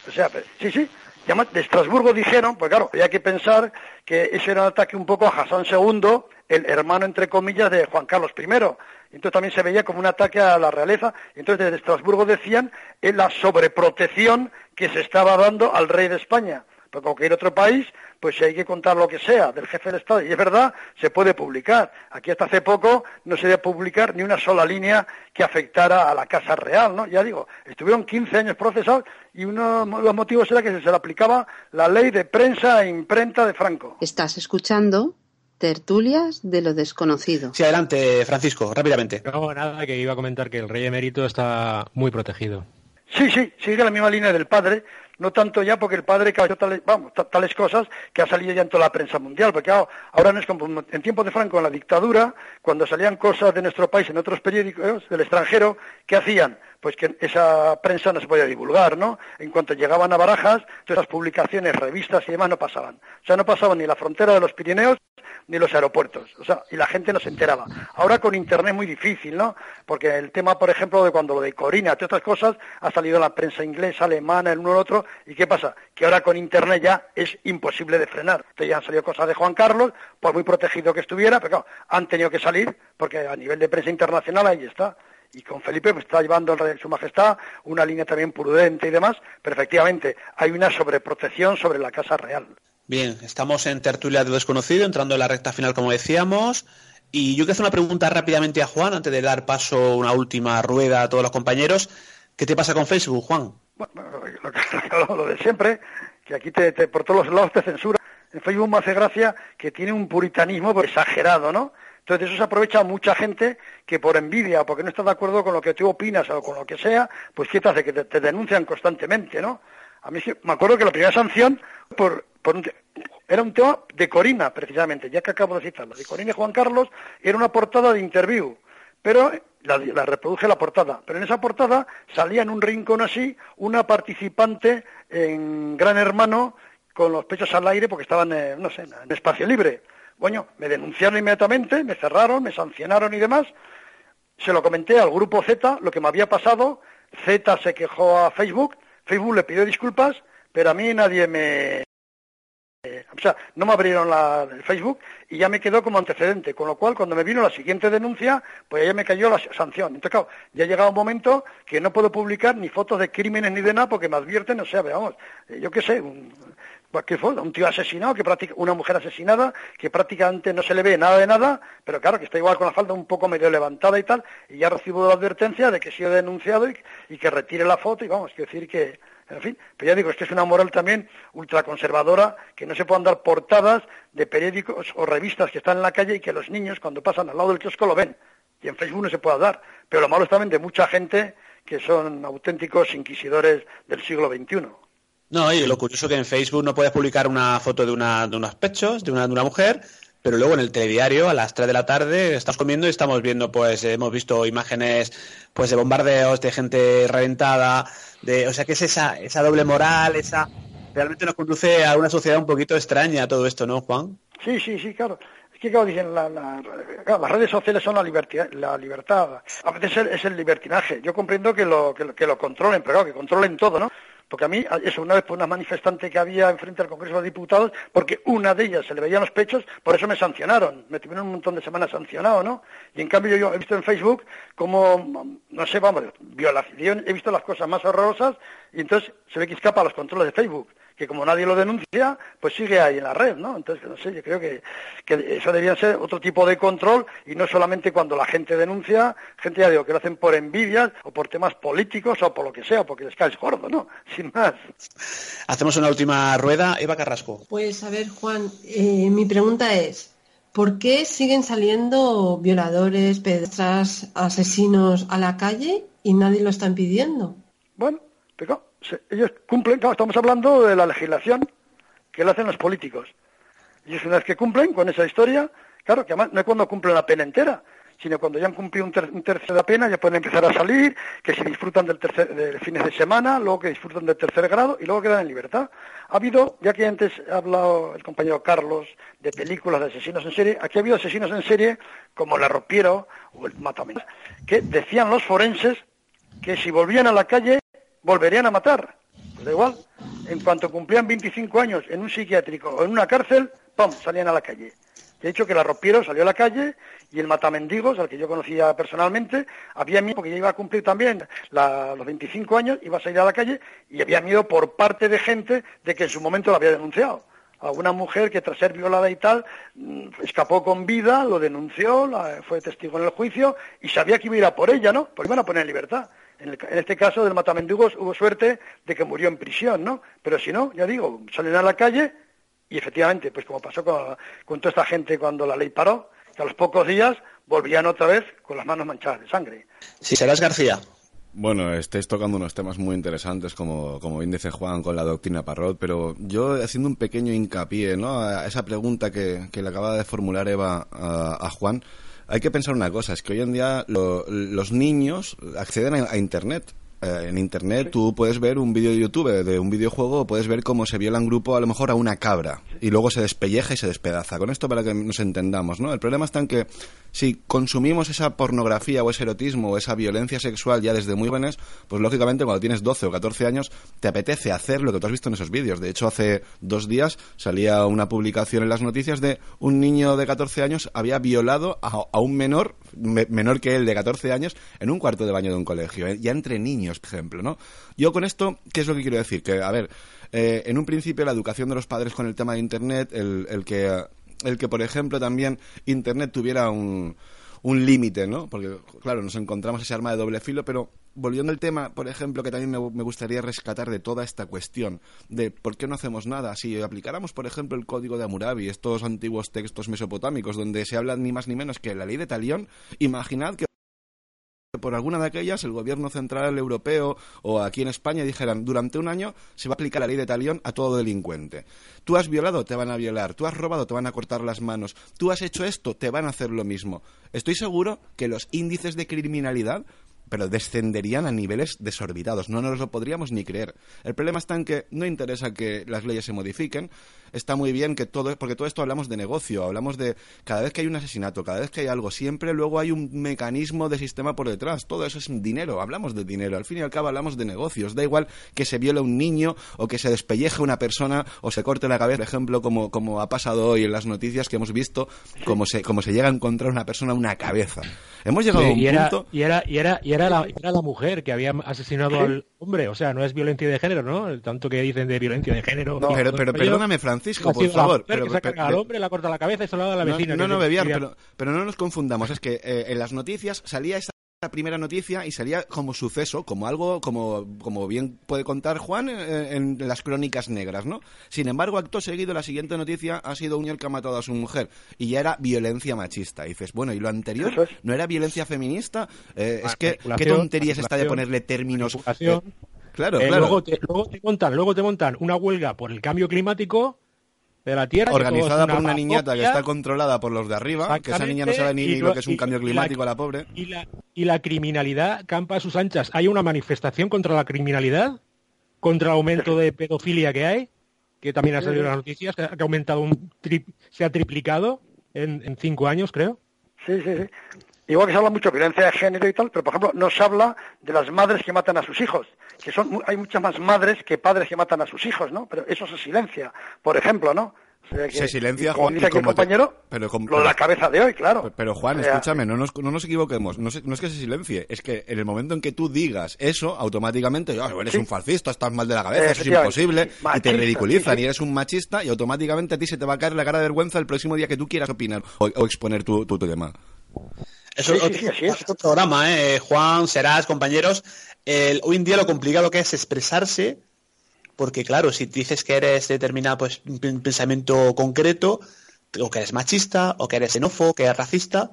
Speaker 3: o sea, sí, sí, de Estrasburgo dijeron, pues claro, había que pensar que ese era un ataque un poco a Hassan II, el hermano, entre comillas, de Juan Carlos I. Entonces también se veía como un ataque a la realeza. Entonces desde Estrasburgo decían en la sobreprotección que se estaba dando al rey de España. Pero cualquier otro país, pues si hay que contar lo que sea del jefe del Estado, y es verdad, se puede publicar. Aquí hasta hace poco no se debe publicar ni una sola línea que afectara a la Casa Real, ¿no? Ya digo, estuvieron 15 años procesados y uno de los motivos era que se le aplicaba la ley de prensa e imprenta de Franco.
Speaker 1: Estás escuchando Tertulias de lo desconocido.
Speaker 2: Sí, adelante, Francisco, rápidamente.
Speaker 6: No, nada, que iba a comentar que el rey emérito está muy protegido.
Speaker 3: Sí, sí, sigue la misma línea del padre, no tanto ya porque el padre hecho tales, tales cosas que ha salido ya en toda la prensa mundial, porque ahora no es como en tiempos de Franco, en la dictadura, cuando salían cosas de nuestro país en otros periódicos del extranjero, ¿qué hacían? Pues que esa prensa no se podía divulgar, ¿no? En cuanto llegaban a Barajas, todas las publicaciones, revistas y demás no pasaban. O sea, no pasaban ni la frontera de los Pirineos ni los aeropuertos. O sea, y la gente no se enteraba. Ahora con Internet es muy difícil, ¿no? Porque el tema, por ejemplo, de cuando lo de Corina, todas estas cosas, ha salido en la prensa inglesa, alemana, el uno el otro, ¿y qué pasa? Que ahora con Internet ya es imposible de frenar. Entonces ya han salido cosas de Juan Carlos, por muy protegido que estuviera, pero claro, han tenido que salir, porque a nivel de prensa internacional ahí está y con Felipe pues, está llevando el rey, su majestad una línea también prudente y demás, pero efectivamente hay una sobreprotección sobre la Casa Real.
Speaker 2: Bien, estamos en tertulia de desconocido, entrando en la recta final, como decíamos. Y yo quiero hacer una pregunta rápidamente a Juan, antes de dar paso una última rueda a todos los compañeros. ¿Qué te pasa con Facebook, Juan?
Speaker 3: Bueno, lo, de siempre, que aquí te, por todos los lados te censura. En Facebook me hace gracia que tiene un puritanismo exagerado, ¿no? Entonces eso se aprovecha mucha gente que por envidia o porque no está de acuerdo con lo que tú opinas o con lo que sea, pues ¿qué te hace? Que te, denuncian constantemente, ¿no? A mí me acuerdo que la primera sanción por, era un tema de Corina, precisamente, ya que acabo de citarlo. De Corina y Juan Carlos era una portada de interview, pero la, la, reproduje la portada. Pero en esa portada salía en un rincón así una participante en Gran Hermano con los pechos al aire porque estaban, no sé, en espacio libre. Bueno, me denunciaron inmediatamente, me cerraron, me sancionaron y demás. Se lo comenté al grupo Z, lo que me había pasado. Z se quejó a Facebook, Facebook le pidió disculpas, pero a mí nadie me... O sea, no me abrieron la, el Facebook y ya me quedó como antecedente, con lo cual cuando me vino la siguiente denuncia, pues ya me cayó la sanción. Entonces, claro, ya ha llegado un momento que no puedo publicar ni fotos de crímenes ni de nada porque me advierten, o sea, veamos, eh, yo qué sé, un, ¿Qué fue? Un tío asesinado, que una mujer asesinada, que prácticamente no se le ve nada de nada, pero claro, que está igual con la falda un poco medio levantada y tal, y ya recibo la advertencia de que sido denunciado y, que retire la foto, y vamos, quiero decir que, en fin, pero ya digo, es que es una moral también ultraconservadora, que no se puedan dar portadas de periódicos o revistas que están en la calle y que los niños cuando pasan al lado del kiosco lo ven, y en Facebook no se puede dar, pero lo malo es también de mucha gente que son auténticos inquisidores del siglo XXI.
Speaker 2: No, y lo curioso que en Facebook no puedes publicar una foto de, una, de unos pechos, de una, de una mujer, pero luego en el telediario a las 3 de la tarde estás comiendo y estamos viendo, pues hemos visto imágenes pues de bombardeos, de gente reventada, de, o sea que es esa, esa doble moral, esa realmente nos conduce a una sociedad un poquito extraña todo esto, ¿no, Juan?
Speaker 3: Sí, sí, sí, claro. Es que, como dicen, la, las redes sociales son la libertad, la libertad. A veces es el, libertinaje. Yo comprendo que lo, que, que lo controlen, pero claro, que controlen todo, ¿no? Porque a mí, eso, una vez por una manifestante que había enfrente al Congreso de Diputados, porque una de ellas se le veían los pechos, por eso me sancionaron. Me tuvieron un montón de semanas sancionado, ¿no? Y en cambio yo he visto en Facebook como, no sé, vamos, violación, he visto las cosas más horrorosas y entonces se ve que escapa a los controles de Facebook que como nadie lo denuncia, pues sigue ahí en la red, ¿no? Entonces, no sé, yo creo que, eso debería ser otro tipo de control y no solamente cuando la gente denuncia, gente ya digo que lo hacen por envidias o por temas políticos o por lo que sea, porque les caes gordo, ¿no? Sin más.
Speaker 2: Hacemos una última rueda. Eva Carrasco.
Speaker 4: Pues a ver, Juan, eh, mi pregunta es, ¿por qué siguen saliendo violadores, pedras, asesinos a la calle y nadie lo está impidiendo?
Speaker 3: Bueno, pero ellos cumplen, claro, estamos hablando de la legislación que lo hacen los políticos. Y es una vez que cumplen con esa historia, claro, que además no es cuando cumplen la pena entera, sino cuando ya han cumplido un, tercio de la pena ya pueden empezar a salir, que se disfrutan del tercer, de fines de semana, luego que disfrutan del tercer grado y luego quedan en libertad. Ha habido, ya que antes ha hablado el compañero Carlos de películas de asesinos en serie, aquí ha habido asesinos en serie como La Ropiero o el Matamenos, que decían los forenses que si volvían a la calle volverían a matar. Pues da igual, en cuanto cumplían 25 años en un psiquiátrico o en una cárcel, ¡pum!, salían a la calle. De hecho, que la Ropiero salió a la calle y el Matamendigos, al que yo conocía personalmente, había miedo, porque ya iba a cumplir también los 25 años, iba a salir a la calle y había miedo por parte de gente de que en su momento lo había denunciado. A una mujer que tras ser violada y tal, mm, escapó con vida, lo denunció, fue testigo en el juicio y sabía que iba a ir a por ella, ¿no? Porque iban a poner en libertad. En, este caso del Matamendigos hubo suerte de que murió en prisión, ¿no? Pero si no, ya digo, salen a la calle y efectivamente, pues como pasó con, toda esta gente cuando la ley paró, que a los pocos días volvían otra vez con las manos manchadas de sangre.
Speaker 2: Sí, serás García.
Speaker 5: Bueno, estáis tocando unos temas muy interesantes, como, como bien dice Juan, con la doctrina Parrot, pero yo haciendo un pequeño hincapié ¿no? a esa pregunta que, le acaba de formular Eva a, Juan, hay que pensar una cosa, es que hoy en día los niños acceden a Internet eh, en internet tú puedes ver un vídeo de YouTube de un videojuego, puedes ver cómo se viola en grupo a lo mejor a una cabra y luego se despelleja y se despedaza. Con esto para que nos entendamos, ¿no? El problema está en que si consumimos esa pornografía o ese erotismo o esa violencia sexual ya desde muy jóvenes, pues lógicamente cuando tienes 12 o 14 años te apetece hacer lo que tú has visto en esos vídeos. De hecho, hace dos días salía una publicación en las noticias de un niño de 14 años había violado a, un menor, menor que él de 14 años, en un cuarto de baño de un colegio, ¿eh? ya entre niños, por ejemplo, ¿no? Yo con esto, ¿qué es lo que quiero decir? Que, a ver, eh, en un principio la educación de los padres con el tema de Internet, el, el que el que, por ejemplo, también Internet tuviera un, un límite, ¿no? Porque, claro, nos encontramos ese arma de doble filo, pero volviendo al tema, por ejemplo, que también me, gustaría rescatar de toda esta cuestión de por qué no hacemos nada. Si aplicáramos, por ejemplo, el código de Hammurabi, estos antiguos textos mesopotámicos, donde se habla ni más ni menos que la ley de Talión, imaginad que por alguna de aquellas el gobierno central europeo o aquí en España dijeran durante un año se va a aplicar la ley de talión a todo delincuente. Tú has violado, te van a violar. Tú has robado, te van a cortar las manos. Tú has hecho esto, te van a hacer lo mismo. Estoy seguro que los índices de criminalidad pero descenderían a niveles desorbitados. No nos lo podríamos ni creer. El problema está en que no interesa que las leyes se modifiquen. Está muy bien que todo, porque todo esto hablamos de negocio, hablamos de cada vez que hay un asesinato, cada vez que hay algo, siempre luego hay un mecanismo de sistema por detrás. Todo eso es dinero, hablamos de dinero. Al fin y al cabo hablamos de negocios. Da igual que se viole un niño o que se despelleje una persona o se corte la cabeza, por ejemplo, como, como ha pasado hoy en las noticias que hemos visto, como se, como se llega a encontrar una persona una cabeza. Hemos llegado a un punto...
Speaker 6: Y era, y era, y era, la, era la mujer que había asesinado al hombre. O sea, no es violencia de género, ¿no? Tanto que dicen de violencia de género.
Speaker 5: No, pero, pero perdóname, Francisco, por favor.
Speaker 6: pero, que al hombre, la corta la cabeza y se da a la vecina.
Speaker 5: No, no, Bebiar, pero, pero no nos confundamos. Es que eh, en las noticias salía esa primera noticia y salía como suceso, como algo, como, como bien puede contar Juan eh, en, las crónicas negras, ¿no? Sin embargo, acto seguido, la siguiente noticia ha sido un que ha matado a su mujer y ya era violencia machista. Y dices, bueno, ¿y lo anterior no era violencia feminista? Eh, es que, ¿qué tontería es esta de ponerle términos?
Speaker 6: Eh, claro, claro. Luego te, luego te montan, luego te montan una huelga por el cambio climático de la Tierra.
Speaker 5: Organizada por una niñata que está controlada por los de arriba, que esa niña no sabe ni, lo, que es un cambio climático a la pobre.
Speaker 6: Y la, y la criminalidad campa a sus anchas. Hay una manifestación contra la criminalidad, contra el aumento de pedofilia que hay, que también ha salido en las noticias, que ha aumentado, un se ha triplicado en, en cinco años, creo.
Speaker 3: Sí, sí, sí. Igual que se habla mucho de violencia de género y tal, pero por ejemplo no se habla de las madres que matan a sus hijos, que son hay muchas más madres que padres que matan a sus hijos, ¿no? Pero eso se silencia, por ejemplo, ¿no?
Speaker 5: se silencia Juan
Speaker 3: dice compañero pero lo de la cabeza de hoy claro.
Speaker 5: Pero, Juan escúchame no nos, no nos equivoquemos no, es que se silencie es que en el momento en que tú digas eso automáticamente oh, eres un fascista estás mal de la cabeza eso es imposible y te ridiculizan y eres un machista y automáticamente a ti se te va a caer la cara de vergüenza el próximo día que tú quieras opinar o, exponer tu, tu tema
Speaker 2: eso es otro, programa, ¿eh? Juan, Serás, compañeros. hoy en día lo complicado que es expresarse, porque claro, si dices que eres determinado pues, un pensamiento concreto, o que eres machista, o que eres xenófobo, que eres racista,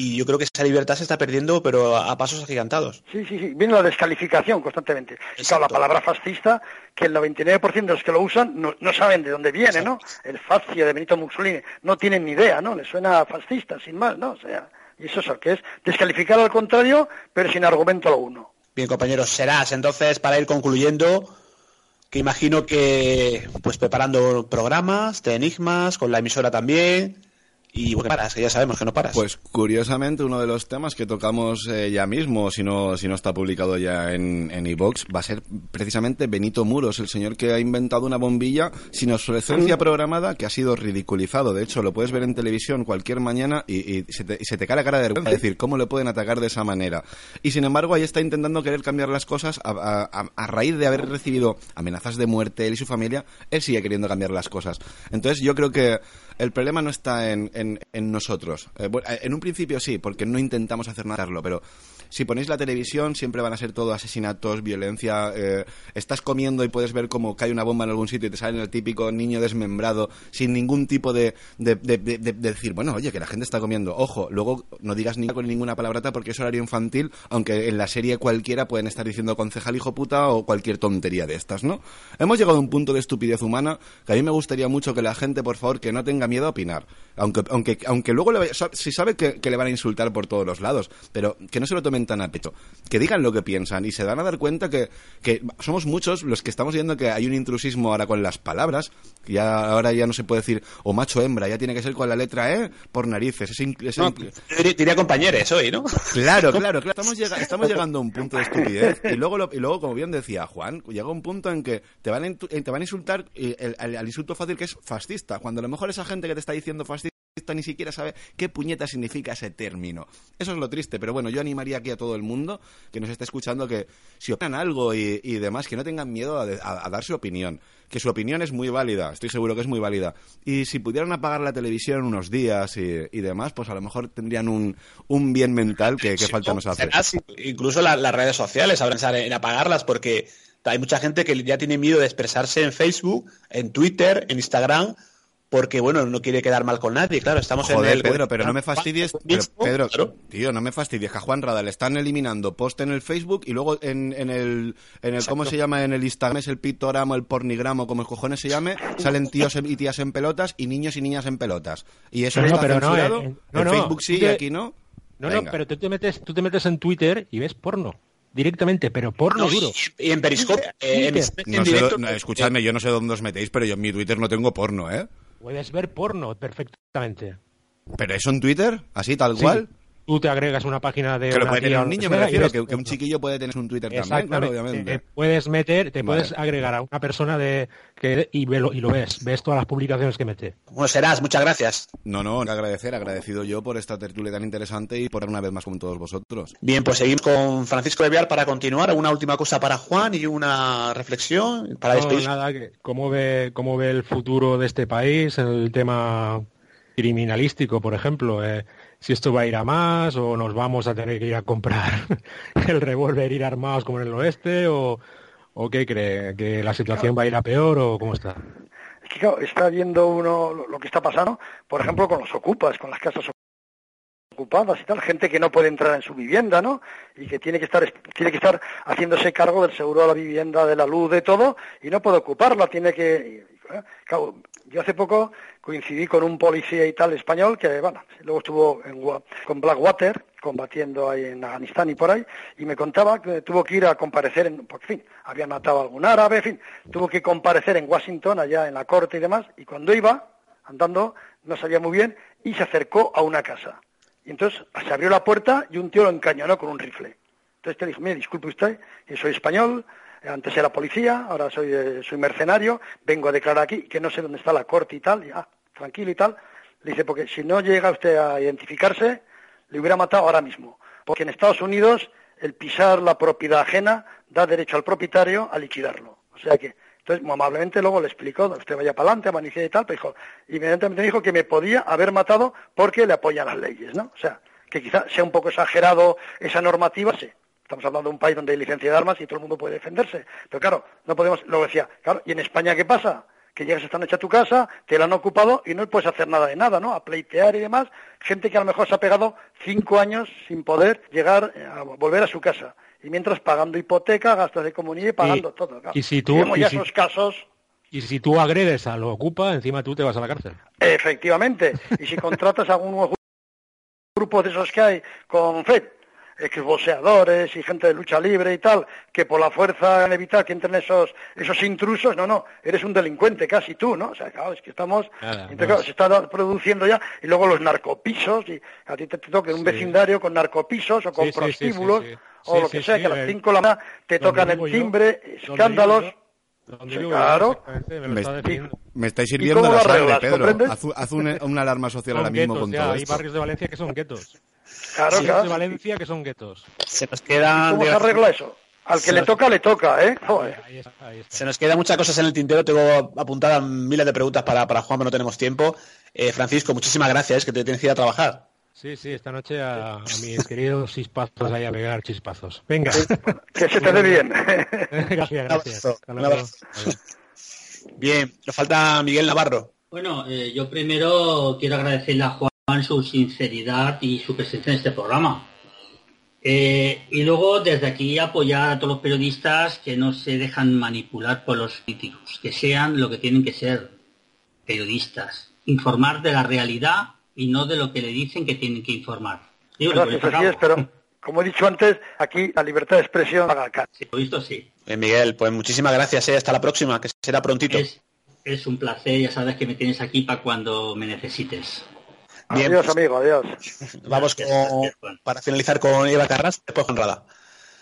Speaker 2: y yo creo que esa libertad se está perdiendo, pero a pasos agigantados.
Speaker 3: Sí, sí, sí. Viene la descalificación constantemente. Claro, la palabra fascista, que el 99% de los que lo usan no, saben de dónde viene, ¿no? El fascio de Benito Mussolini, no tienen ni idea, ¿no? Les suena fascista, sin más, ¿no? O sea, Y eso es lo que es descalificar al contrario, pero sin argumento alguno.
Speaker 2: Bien, compañeros, serás entonces para ir concluyendo que imagino que pues preparando programas de enigmas con la emisora también y bueno, paras, que ya sabemos que no paras.
Speaker 5: Pues curiosamente uno de los temas que tocamos eh, ya mismo, si no, si no está publicado ya en en iVox, va a ser precisamente Benito Muros, el señor que ha inventado una bombilla sin obsolescencia programada que ha sido ridiculizado. De hecho, lo puedes ver en televisión cualquier mañana y, y se, te, y se te cae la cara de vergüenza. Es decir, ¿cómo le pueden atacar de esa manera? Y sin embargo, ahí está intentando querer cambiar las cosas a, a- a- a raíz de haber recibido amenazas de muerte él y su familia, él sigue queriendo cambiar las cosas. Entonces, yo creo que el problema no está en, en- en nosotros. Eh, eh, en un principio sí, porque no intentamos hacer nada, pero si ponéis la televisión siempre van a ser todo asesinatos, violencia. eh, estás comiendo y puedes ver cómo cae una bomba en algún sitio y te sale el típico niño desmembrado sin ningún tipo de, de, de- de- de- de decir, bueno, oye, que la gente está comiendo. Ojo, luego no digas ni con ninguna palabrata porque es horario infantil, aunque en la serie cualquiera pueden estar diciendo concejal hijo puta o cualquier tontería de estas, ¿no? Hemos llegado a un punto de estupidez humana que a mí me gustaría mucho que la gente, por favor, que no tenga miedo a opinar. Aunque, aunque, aunque luego le si sabe que, que le van a insultar por todos los lados, pero que no se lo tomen tan a pecho. Que digan lo que piensan y se van a dar cuenta que, que somos muchos los que estamos viendo que hay un intrusismo ahora con las palabras. que Ya, ahora ya no se puede decir o macho o hembra, ya tiene que ser con la letra E por narices. Es es
Speaker 2: No, diría, compañeros hoy, ¿no?
Speaker 5: Claro, claro, claro. Estamos, llega- estamos llegando a un punto de estupidez y luego, lo- y luego, como bien decía Juan, llega un punto en que te van a, eh, te van a insultar eh, al insulto fácil que es fascista, cuando a lo mejor esa gente que te está diciendo fascista ni siquiera sabe qué puñeta significa ese término. Eso es lo triste, pero bueno, yo animaría aquí a todo el mundo que nos esté escuchando que si opinan algo y, y demás, que no tengan miedo a, de- a- a dar su opinión, que su opinión es muy válida, estoy seguro que es muy válida. Y si pudieran apagar la televisión unos días y, y demás, pues a lo mejor tendrían un, un bien mental que, que falta nos hace.
Speaker 2: Incluso la- las redes sociales, pensar en apagarlas porque hay mucha gente que ya tiene miedo de expresarse en Facebook, en Twitter, en Instagram, porque bueno, no quiere quedar mal con nadie. Claro, estamos en
Speaker 5: Joder,
Speaker 2: el
Speaker 5: Pedro, pero no me fastidies. pero, Pedro,
Speaker 2: claro.
Speaker 5: tío, no me fastidies. Que a Juan Rada le están eliminando post en el Facebook y luego en, en el, en el ¿cómo se llama? En el Instagram es el pictograma, el pornigramo, como el cojones se llame. Salen tíos y tías en pelotas y niños y niñas en pelotas. Y eso
Speaker 6: No,
Speaker 5: no, está
Speaker 6: pero no,
Speaker 5: censurado.
Speaker 6: eh, eh, no,
Speaker 5: en
Speaker 6: no,
Speaker 5: Facebook sí y
Speaker 6: Twitter-
Speaker 5: aquí no.
Speaker 6: No,
Speaker 5: Venga.
Speaker 6: no, pero tú te metes, tú te metes en Twitter y ves porno. Directamente, pero porno
Speaker 2: No,
Speaker 6: duro.
Speaker 2: y, en Periscope, eh, en, en
Speaker 5: No
Speaker 2: directo,
Speaker 5: no, escuchadme, yo no sé dónde os metéis, pero yo en mi Twitter no tengo porno, ¿eh?
Speaker 6: Puedes ver porno perfectamente.
Speaker 5: ¿Pero eso en Twitter? ¿Así, tal
Speaker 6: Sí.
Speaker 5: cual?
Speaker 6: Tú te agregas una página de.
Speaker 5: Que lo puede tener un niño, me refiero,
Speaker 6: ves
Speaker 5: que, que un chiquillo puede tener un Twitter también, claro, obviamente.
Speaker 6: Te puedes meter, te
Speaker 5: Vale.
Speaker 6: puedes agregar a una persona de que y, velo- y lo ves, ves todas las publicaciones que mete.
Speaker 2: Bueno, serás, muchas gracias.
Speaker 5: No, no, agradecer, agradecido yo por esta tertulia tan interesante y por una vez más con todos vosotros.
Speaker 2: Bien, pues seguimos con Francisco de Vial para continuar. Una última cosa para Juan y una reflexión para
Speaker 6: No,
Speaker 2: despedir.
Speaker 6: nada, cómo ve, cómo ve el futuro de este país en el tema criminalístico, por ejemplo. eh, si esto va a ir a más o nos vamos a tener que ir a comprar el revólver, ir armados como en el oeste o, o qué cree, que la situación va a ir a peor o cómo está.
Speaker 3: Es que claro, está viendo uno lo, que está pasando, por ejemplo, con los ocupas, con las casas ocupadas y tal, gente que no puede entrar en su vivienda, ¿no? Y que tiene que estar tiene que estar haciéndose cargo del seguro de la vivienda, de la luz, de todo, y no puede ocuparla, tiene que yo hace poco coincidí con un policía y tal español que, bueno, luego estuvo en con Blackwater combatiendo ahí en Afganistán y por ahí, y me contaba que tuvo que ir a comparecer, en, porque, en fin, habían matado a algún árabe, en fin, tuvo que comparecer en Washington, allá en la corte y demás, y cuando iba, andando, no sabía muy bien, y se acercó a una casa. Y entonces se abrió la puerta y un tío lo encañonó con un rifle. Entonces te dijo, mire, disculpe usted, yo soy español, eh, antes era policía, ahora soy, eh, soy mercenario, vengo a declarar aquí, que no sé dónde está la corte y tal, y, ah, tranquilo y tal. Le dice, porque si no llega usted a identificarse, le hubiera matado ahora mismo. Porque en Estados Unidos el pisar la propiedad ajena da derecho al propietario a liquidarlo. O sea que, entonces, muy amablemente luego le explicó, usted vaya para adelante, manicie y tal, pero dijo, inmediatamente dijo que me podía haber matado porque le apoyan las leyes, ¿no? O sea, que quizá sea un poco exagerado esa normativa, sí. Estamos hablando de un país donde hay licencia de armas y todo el mundo puede defenderse. Pero claro, no podemos, luego decía, claro, ¿y en España qué pasa? Que llegas esta noche a tu casa, te la han ocupado y no puedes hacer nada de nada, ¿no? A pleitear y demás. Gente que a lo mejor se ha pegado cinco años sin poder llegar eh, a volver a su casa. Y mientras pagando hipoteca, gastos de comunidad y pagando todo. Claro.
Speaker 6: y si tú-
Speaker 3: Vemos ya
Speaker 6: si-
Speaker 3: esos casos,
Speaker 6: Y si tú agredes a lo ocupa, encima tú te vas a la cárcel.
Speaker 3: efectivamente. Y si contratas a algún grupos de esos que hay con FED, exboxeadores y gente de lucha libre y tal, que por la fuerza han evitar que entren esos, esos intrusos, no, no, eres un delincuente casi tú, ¿no? O sea, claro, es que estamos, se está produciendo ya, y luego los narcopisos, y a ti te, toca un vecindario con narcopisos o con prostíbulos, o lo que sea, que a las cinco de la mañana te tocan el timbre, escándalos. claro.
Speaker 5: Me, estáis sirviendo la sangre, Pedro. Haz, una, alarma social ahora mismo con todo
Speaker 6: Hay barrios de Valencia que son guetos.
Speaker 3: Claro, claro.
Speaker 6: de Valencia que son guetos.
Speaker 2: Se nos queda...
Speaker 3: ¿Cómo se arregla eso? Al que le toca, le toca, ¿eh?
Speaker 2: Se nos quedan muchas cosas en el tintero. Tengo apuntadas miles de preguntas para, para Juan, pero no tenemos tiempo. Eh, Francisco, muchísimas gracias, que te tienes que ir a trabajar.
Speaker 6: Sí, sí, esta noche a, mis queridos chispazos ahí a pegar chispazos. Venga.
Speaker 3: que se te dé bien.
Speaker 6: gracias, gracias.
Speaker 2: Bien, nos falta Miguel Navarro.
Speaker 7: Bueno, eh, yo primero quiero agradecerle a Juan su sinceridad y su presencia en este programa. Eh, y luego desde aquí apoyar a todos los periodistas que no se dejan manipular por los políticos, que sean lo que tienen que ser, periodistas. Informar de la realidad y no de lo que le dicen que tienen que informar.
Speaker 3: Gracias, pero como he dicho antes, aquí la libertad de expresión haga acá.
Speaker 7: Sí, visto sí.
Speaker 2: Miguel, pues muchísimas gracias, eh. hasta la próxima, que será prontito.
Speaker 7: es un placer, ya sabes que me tienes aquí para cuando me necesites.
Speaker 3: Adiós, pues, amigo, adiós.
Speaker 2: Vamos para finalizar con Eva Carras, después con Rada.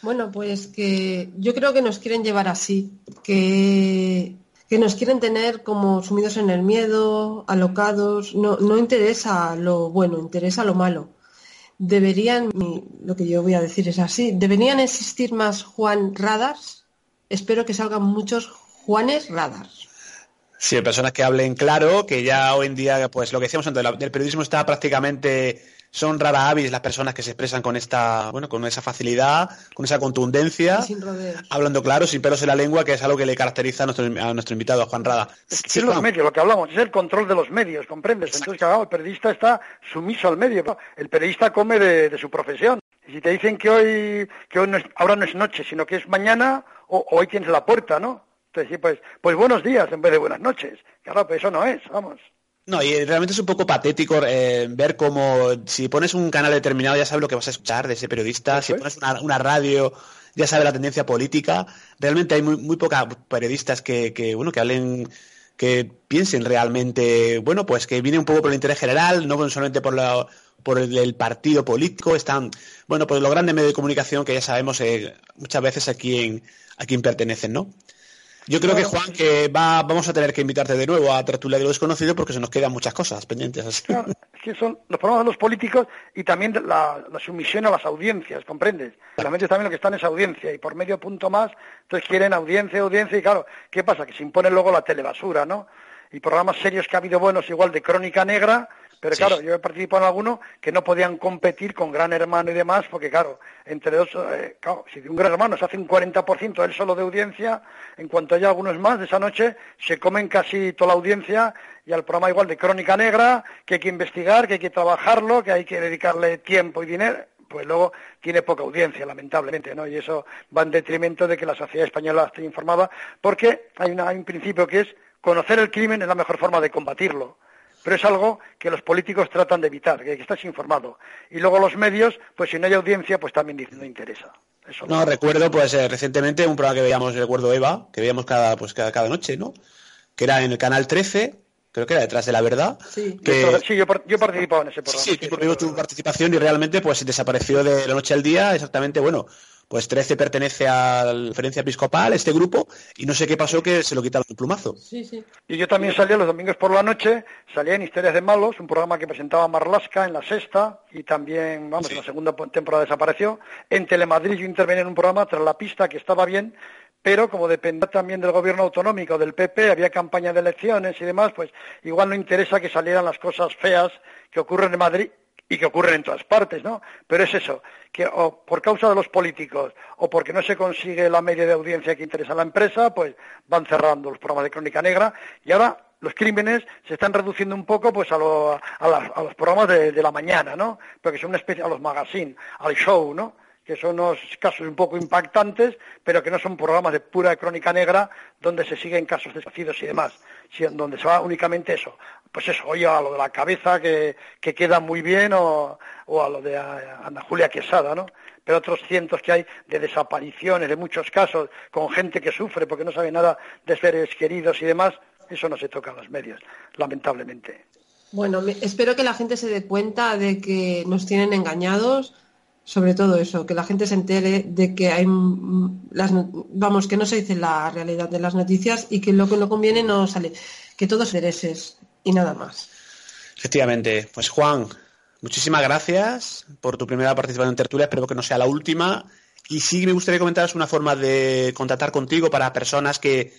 Speaker 4: Bueno, pues que yo creo que nos quieren llevar así, que, que nos quieren tener como sumidos en el miedo, alocados. No, no interesa lo bueno, interesa lo malo. Deberían, lo que yo voy a decir es así, deberían existir más Juan Radars. Espero que salgan muchos Juanes Radars.
Speaker 2: Sí, personas que hablen claro, que ya hoy en día, pues lo que decíamos antes, del periodismo está prácticamente, son rara avis las personas que se expresan con esta, bueno, con esa facilidad, con esa contundencia, hablando claro, sin pelos en la lengua, que es algo que le caracteriza a nuestro, a nuestro invitado, a Juan Rada.
Speaker 3: Es, los medios, lo que hablamos, es el control de los medios, ¿comprendes? Entonces, claro, el periodista está sumiso al medio, el periodista come de, su profesión. Y si te dicen que hoy, que hoy no es, ahora no es noche, sino que es mañana, o hoy tienes la puerta, ¿no? Pues, pues buenos días en vez de buenas noches. Claro, pero eso no es, vamos.
Speaker 2: No, y realmente es un poco patético eh, ver cómo si pones un canal determinado ya sabes lo que vas a escuchar de ese periodista, si pones una, radio ya sabes la tendencia política. Realmente hay muy, muy pocos periodistas que, que, bueno, que hablen, que piensen realmente, bueno, pues que viene un poco por el interés general, no solamente por la, por el, partido político, están, bueno, por los grandes medios de comunicación que ya sabemos eh, muchas veces a quién, a quién pertenecen, ¿no? Yo creo que Juan, que va, vamos a tener que invitarte de nuevo a Tertulia de lo Desconocido porque se nos quedan muchas cosas pendientes.
Speaker 3: Claro, es que son los problemas de los políticos y también la, sumisión a las audiencias, ¿comprendes? Realmente también lo que están es audiencia y por medio punto más, entonces quieren audiencia, audiencia y claro, ¿qué pasa? Que se impone luego la telebasura, ¿no? Y programas serios que ha habido buenos igual de Crónica Negra, pero claro, yo he participado en algunos que no podían competir con Gran Hermano y demás, porque claro, entre dos, eh, claro, si de un Gran Hermano se hace un 40% él solo de audiencia, en cuanto haya algunos más de esa noche, se comen casi toda la audiencia y al programa igual de Crónica Negra, que hay que investigar, que hay que trabajarlo, que hay que dedicarle tiempo y dinero, pues luego tiene poca audiencia, lamentablemente, ¿no? Y eso va en detrimento de que la sociedad española esté informada, porque hay, hay un principio que es conocer el crimen es la mejor forma de combatirlo pero es algo que los políticos tratan de evitar, que estás informado. Y luego los medios, pues si no hay audiencia, pues también no interesa.
Speaker 2: no, recuerdo pues eh, recientemente un programa que veíamos, recuerdo Eva, que veíamos cada, pues, cada, cada noche, ¿no? Que era en el canal 13, creo que era detrás de la verdad.
Speaker 3: Sí, sí yo, yo participado en ese programa.
Speaker 2: Sí, sí tú tu participación y realmente pues desapareció de la noche al día exactamente, bueno, pues 13 pertenece a la conferencia episcopal, este grupo, y no sé qué pasó que se lo quitaron el plumazo.
Speaker 3: Sí, sí. Y yo también salía los domingos por la noche, salía en Historias de Malos, un programa que presentaba Marlasca en la sexta, y también, vamos, en la segunda temporada desapareció. En Telemadrid yo intervenía en un programa tras la pista que estaba bien, pero como dependía también del gobierno autonómico, del PP, había campaña de elecciones y demás, pues igual no interesa que salieran las cosas feas que ocurren en Madrid y que ocurren en todas partes, ¿no? Pero es eso, que o por causa de los políticos o porque no se consigue la media de audiencia que interesa a la empresa, pues van cerrando los programas de Crónica Negra y ahora los crímenes se están reduciendo un poco pues a, los programas de, la mañana, ¿no? Porque son una especie, a los magazines, al show, ¿no? que son unos casos un poco impactantes, pero que no son programas de pura crónica negra donde se siguen casos desconocidos y demás, donde se va únicamente eso, pues eso, oye, a lo de la cabeza que, queda muy bien o o a lo de Ana Julia Quesada, ¿no? Pero otros cientos que hay de desapariciones, de muchos casos, con gente que sufre porque no sabe nada de seres queridos y demás, eso no se toca en los medios, lamentablemente.
Speaker 4: Bueno, espero que la gente se dé cuenta de que nos tienen engañados, sobre todo eso, que la gente se entere de que hay las vamos, que no se dice la realidad de las noticias y que lo que no conviene no sale, que todos intereses y nada más.
Speaker 11: Efectivamente, pues Juan, muchísimas gracias por tu primera participación en tertulia, espero que no sea la última. Y sí me gustaría comentaros una forma de contactar contigo para personas que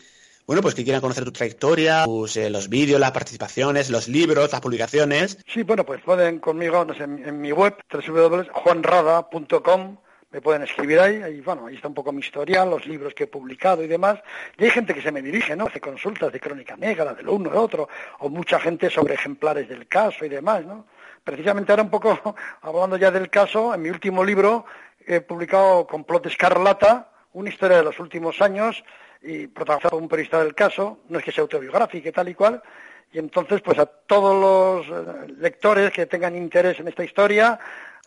Speaker 11: bueno, pues que quieran conocer tu trayectoria, eh, los vídeos, las participaciones, los libros, las publicaciones.
Speaker 3: Sí, bueno, pues pueden conmigo no sé, en, mi web, www.juanrada.com, me pueden escribir ahí, ahí, bueno, ahí está un poco mi historial, los libros que he publicado y demás. Y hay gente que se me dirige, ¿no? Hace consultas de crónica negra, de lo uno, de otro, o mucha gente sobre ejemplares del caso y demás, ¿no? Precisamente ahora un poco, hablando ya del caso, en mi último libro he publicado Complot Escarlata, una historia de los últimos años, y protagonizado por un periodista del caso, no es que sea autobiográfico y tal y cual, y entonces pues a todos los eh, lectores que tengan interés en esta historia,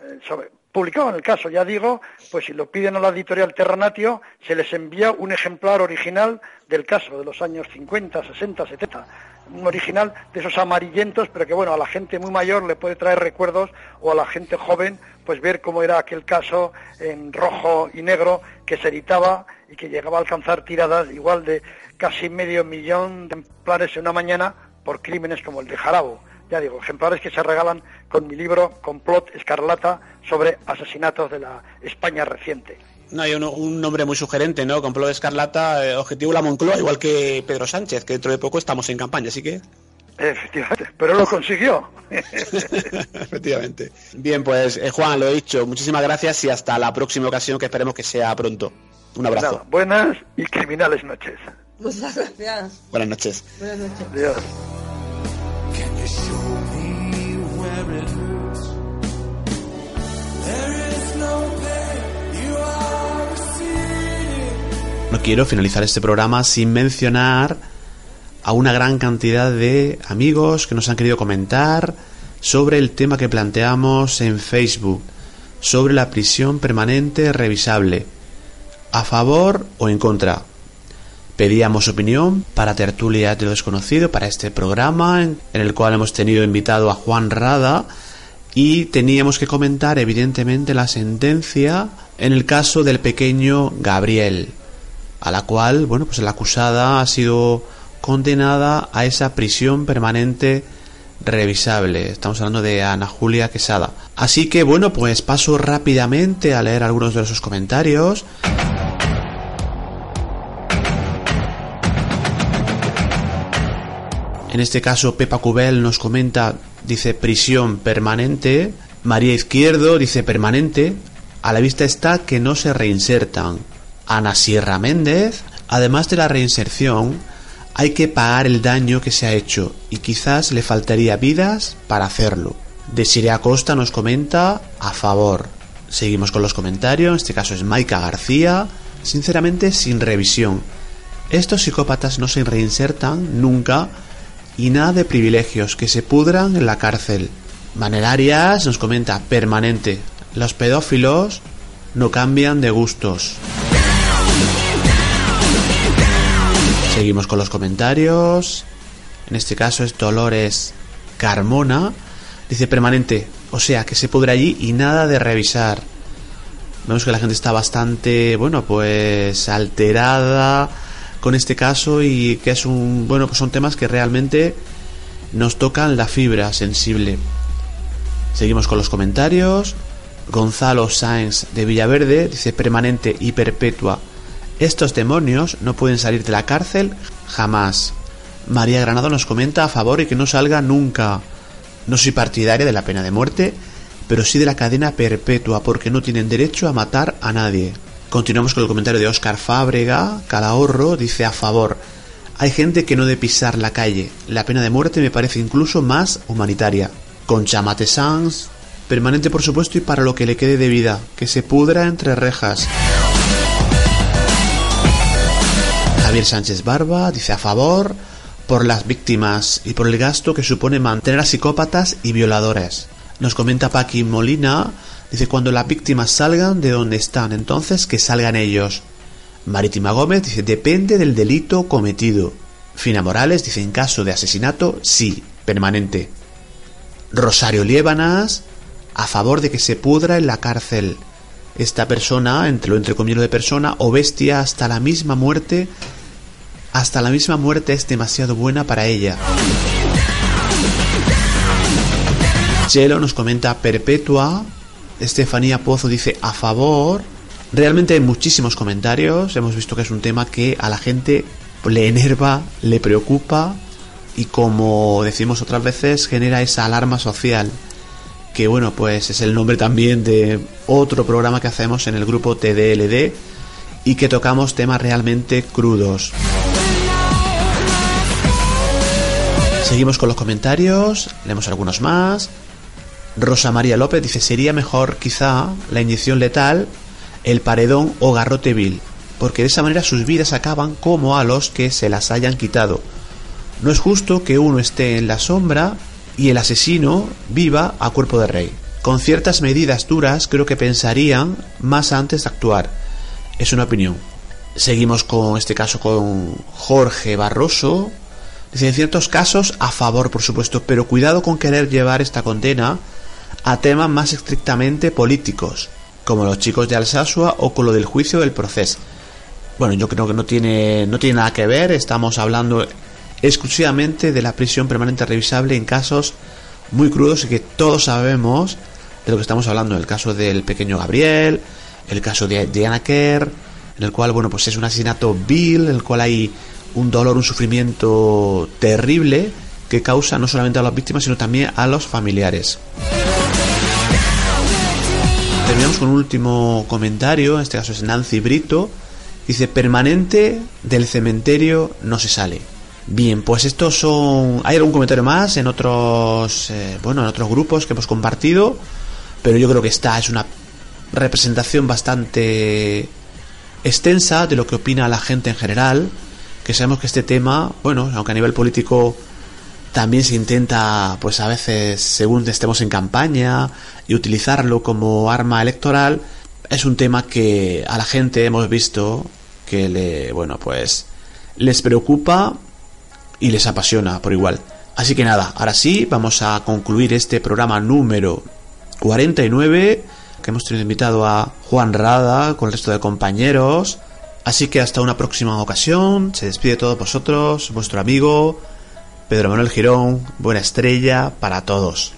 Speaker 3: eh, sobre, publicado en el caso, ya digo, pues si lo piden a la editorial Terranatio, se les envía un ejemplar original del caso de los años 50, 60, 70 un original de esos amarillentos, pero que bueno, a la gente muy mayor le puede traer recuerdos o a la gente joven, pues ver cómo era aquel caso en rojo y negro que se editaba y que llegaba a alcanzar tiradas igual de casi medio millón de ejemplares en una mañana por crímenes como el de Jarabo. Ya digo, ejemplares que se regalan con mi libro Complot Escarlata sobre asesinatos de la España reciente.
Speaker 11: No, hay un, nombre muy sugerente, ¿no? Complot Escarlata, eh, objetivo la Moncloa, igual que Pedro Sánchez, que dentro de poco estamos en campaña, así que...
Speaker 3: Efectivamente, pero lo consiguió.
Speaker 11: Efectivamente. Bien, pues eh, Juan, lo he dicho, muchísimas gracias y hasta la próxima ocasión que esperemos que sea pronto. Un abrazo.
Speaker 3: buenas y criminales noches.
Speaker 4: Muchas gracias.
Speaker 11: Buenas noches.
Speaker 4: Buenas noches.
Speaker 3: Adiós.
Speaker 11: No quiero finalizar este programa sin mencionar a una gran cantidad de amigos que nos han querido comentar sobre el tema que planteamos en Facebook, sobre la prisión permanente revisable, a favor o en contra. Pedíamos opinión para Tertulia de lo Desconocido, para este programa en el cual hemos tenido invitado a Juan Rada y teníamos que comentar evidentemente la sentencia en el caso del pequeño Gabriel a la cual, bueno, pues la acusada ha sido condenada a esa prisión permanente revisable. Estamos hablando de Ana Julia Quesada. Así que bueno, pues paso rápidamente a leer algunos de esos comentarios. En este caso, Pepa Cubel nos comenta, dice prisión permanente. María Izquierdo dice permanente. A la vista está que no se reinsertan. Ana Sierra Méndez, además de la reinserción, hay que pagar el daño que se ha hecho y quizás le faltaría vidas para hacerlo. Desiree Acosta nos comenta a favor. Seguimos con los comentarios, en este caso es Maika García, sinceramente sin revisión. Estos psicópatas no se reinsertan nunca y nada de privilegios que se pudran en la cárcel. Manerarias nos comenta permanente. Los pedófilos no cambian de gustos. Seguimos con los comentarios. En este caso es Dolores Carmona. Dice permanente, o sea que se pudre allí y nada de revisar. Vemos que la gente está bastante, bueno, pues alterada con este caso y que es un, bueno, pues son temas que realmente nos tocan la fibra sensible. Seguimos con los comentarios. Gonzalo Sáenz de Villaverde dice permanente y perpetua estos demonios no pueden salir de la cárcel jamás. María Granado nos comenta a favor y que no salga nunca. No soy partidaria de la pena de muerte, pero sí de la cadena perpetua porque no tienen derecho a matar a nadie. Continuamos con el comentario de Óscar Fábrega. Calahorro dice a favor. Hay gente que no debe pisar la calle. La pena de muerte me parece incluso más humanitaria. Con Chamate Sanz, permanente por supuesto y para lo que le quede de vida, que se pudra entre rejas. Javier Sánchez Barba dice a favor por las víctimas y por el gasto que supone mantener a psicópatas y violadores. Nos comenta Paqui Molina, dice cuando las víctimas salgan de donde están, entonces que salgan ellos. Marítima Gómez dice depende del delito cometido. Fina Morales dice en caso de asesinato, sí, permanente. Rosario Liébanas, a favor de que se pudra en la cárcel. Esta persona, entre lo entrecomillado de persona o bestia, hasta la misma muerte, hasta la misma muerte es demasiado buena para ella. Chelo nos comenta Perpetua. Estefanía Pozo dice a favor. Realmente hay muchísimos comentarios. Hemos visto que es un tema que a la gente le enerva, le preocupa y como decimos otras veces genera esa alarma social que bueno pues es el nombre también de otro programa que hacemos en el grupo TDLD y que tocamos temas realmente crudos. Seguimos con los comentarios, leemos algunos más. Rosa María López dice, sería mejor quizá la inyección letal, el paredón o garrote vil, porque de esa manera sus vidas acaban como a los que se las hayan quitado. No es justo que uno esté en la sombra y el asesino viva a cuerpo de rey. Con ciertas medidas duras creo que pensarían más antes de actuar. Es una opinión. Seguimos con este caso con Jorge Barroso. En ciertos casos a favor, por supuesto, pero cuidado con querer llevar esta condena a temas más estrictamente políticos, como los chicos de Alsasua o con lo del juicio del proceso. Bueno, yo creo que no tiene, no tiene nada que ver, estamos hablando exclusivamente de la prisión permanente revisable en casos muy crudos y que todos sabemos de lo que estamos hablando, el caso del pequeño Gabriel, el caso de Diana Kerr, en el cual, bueno, pues es un asesinato vil, en el cual hay un dolor, un sufrimiento terrible que causa no solamente a las víctimas, sino también a los familiares. Terminamos con un último comentario, en este caso es Nancy Brito, dice, permanente del cementerio no se sale. Bien, pues estos son... Hay algún comentario más en otros, eh, bueno, en otros grupos que hemos compartido, pero yo creo que esta es una representación bastante extensa de lo que opina la gente en general, que sabemos que este tema, bueno, aunque a nivel político también se intenta, pues a veces, según estemos en campaña y utilizarlo como arma electoral, es un tema que a la gente hemos visto que le, bueno, pues les preocupa y les apasiona por igual. Así que nada, ahora sí, vamos a concluir este programa número 49, que hemos tenido invitado a Juan Rada con el resto de compañeros. Así que hasta una próxima ocasión, se despide de todos vosotros, vuestro amigo Pedro Manuel Girón, buena estrella para todos.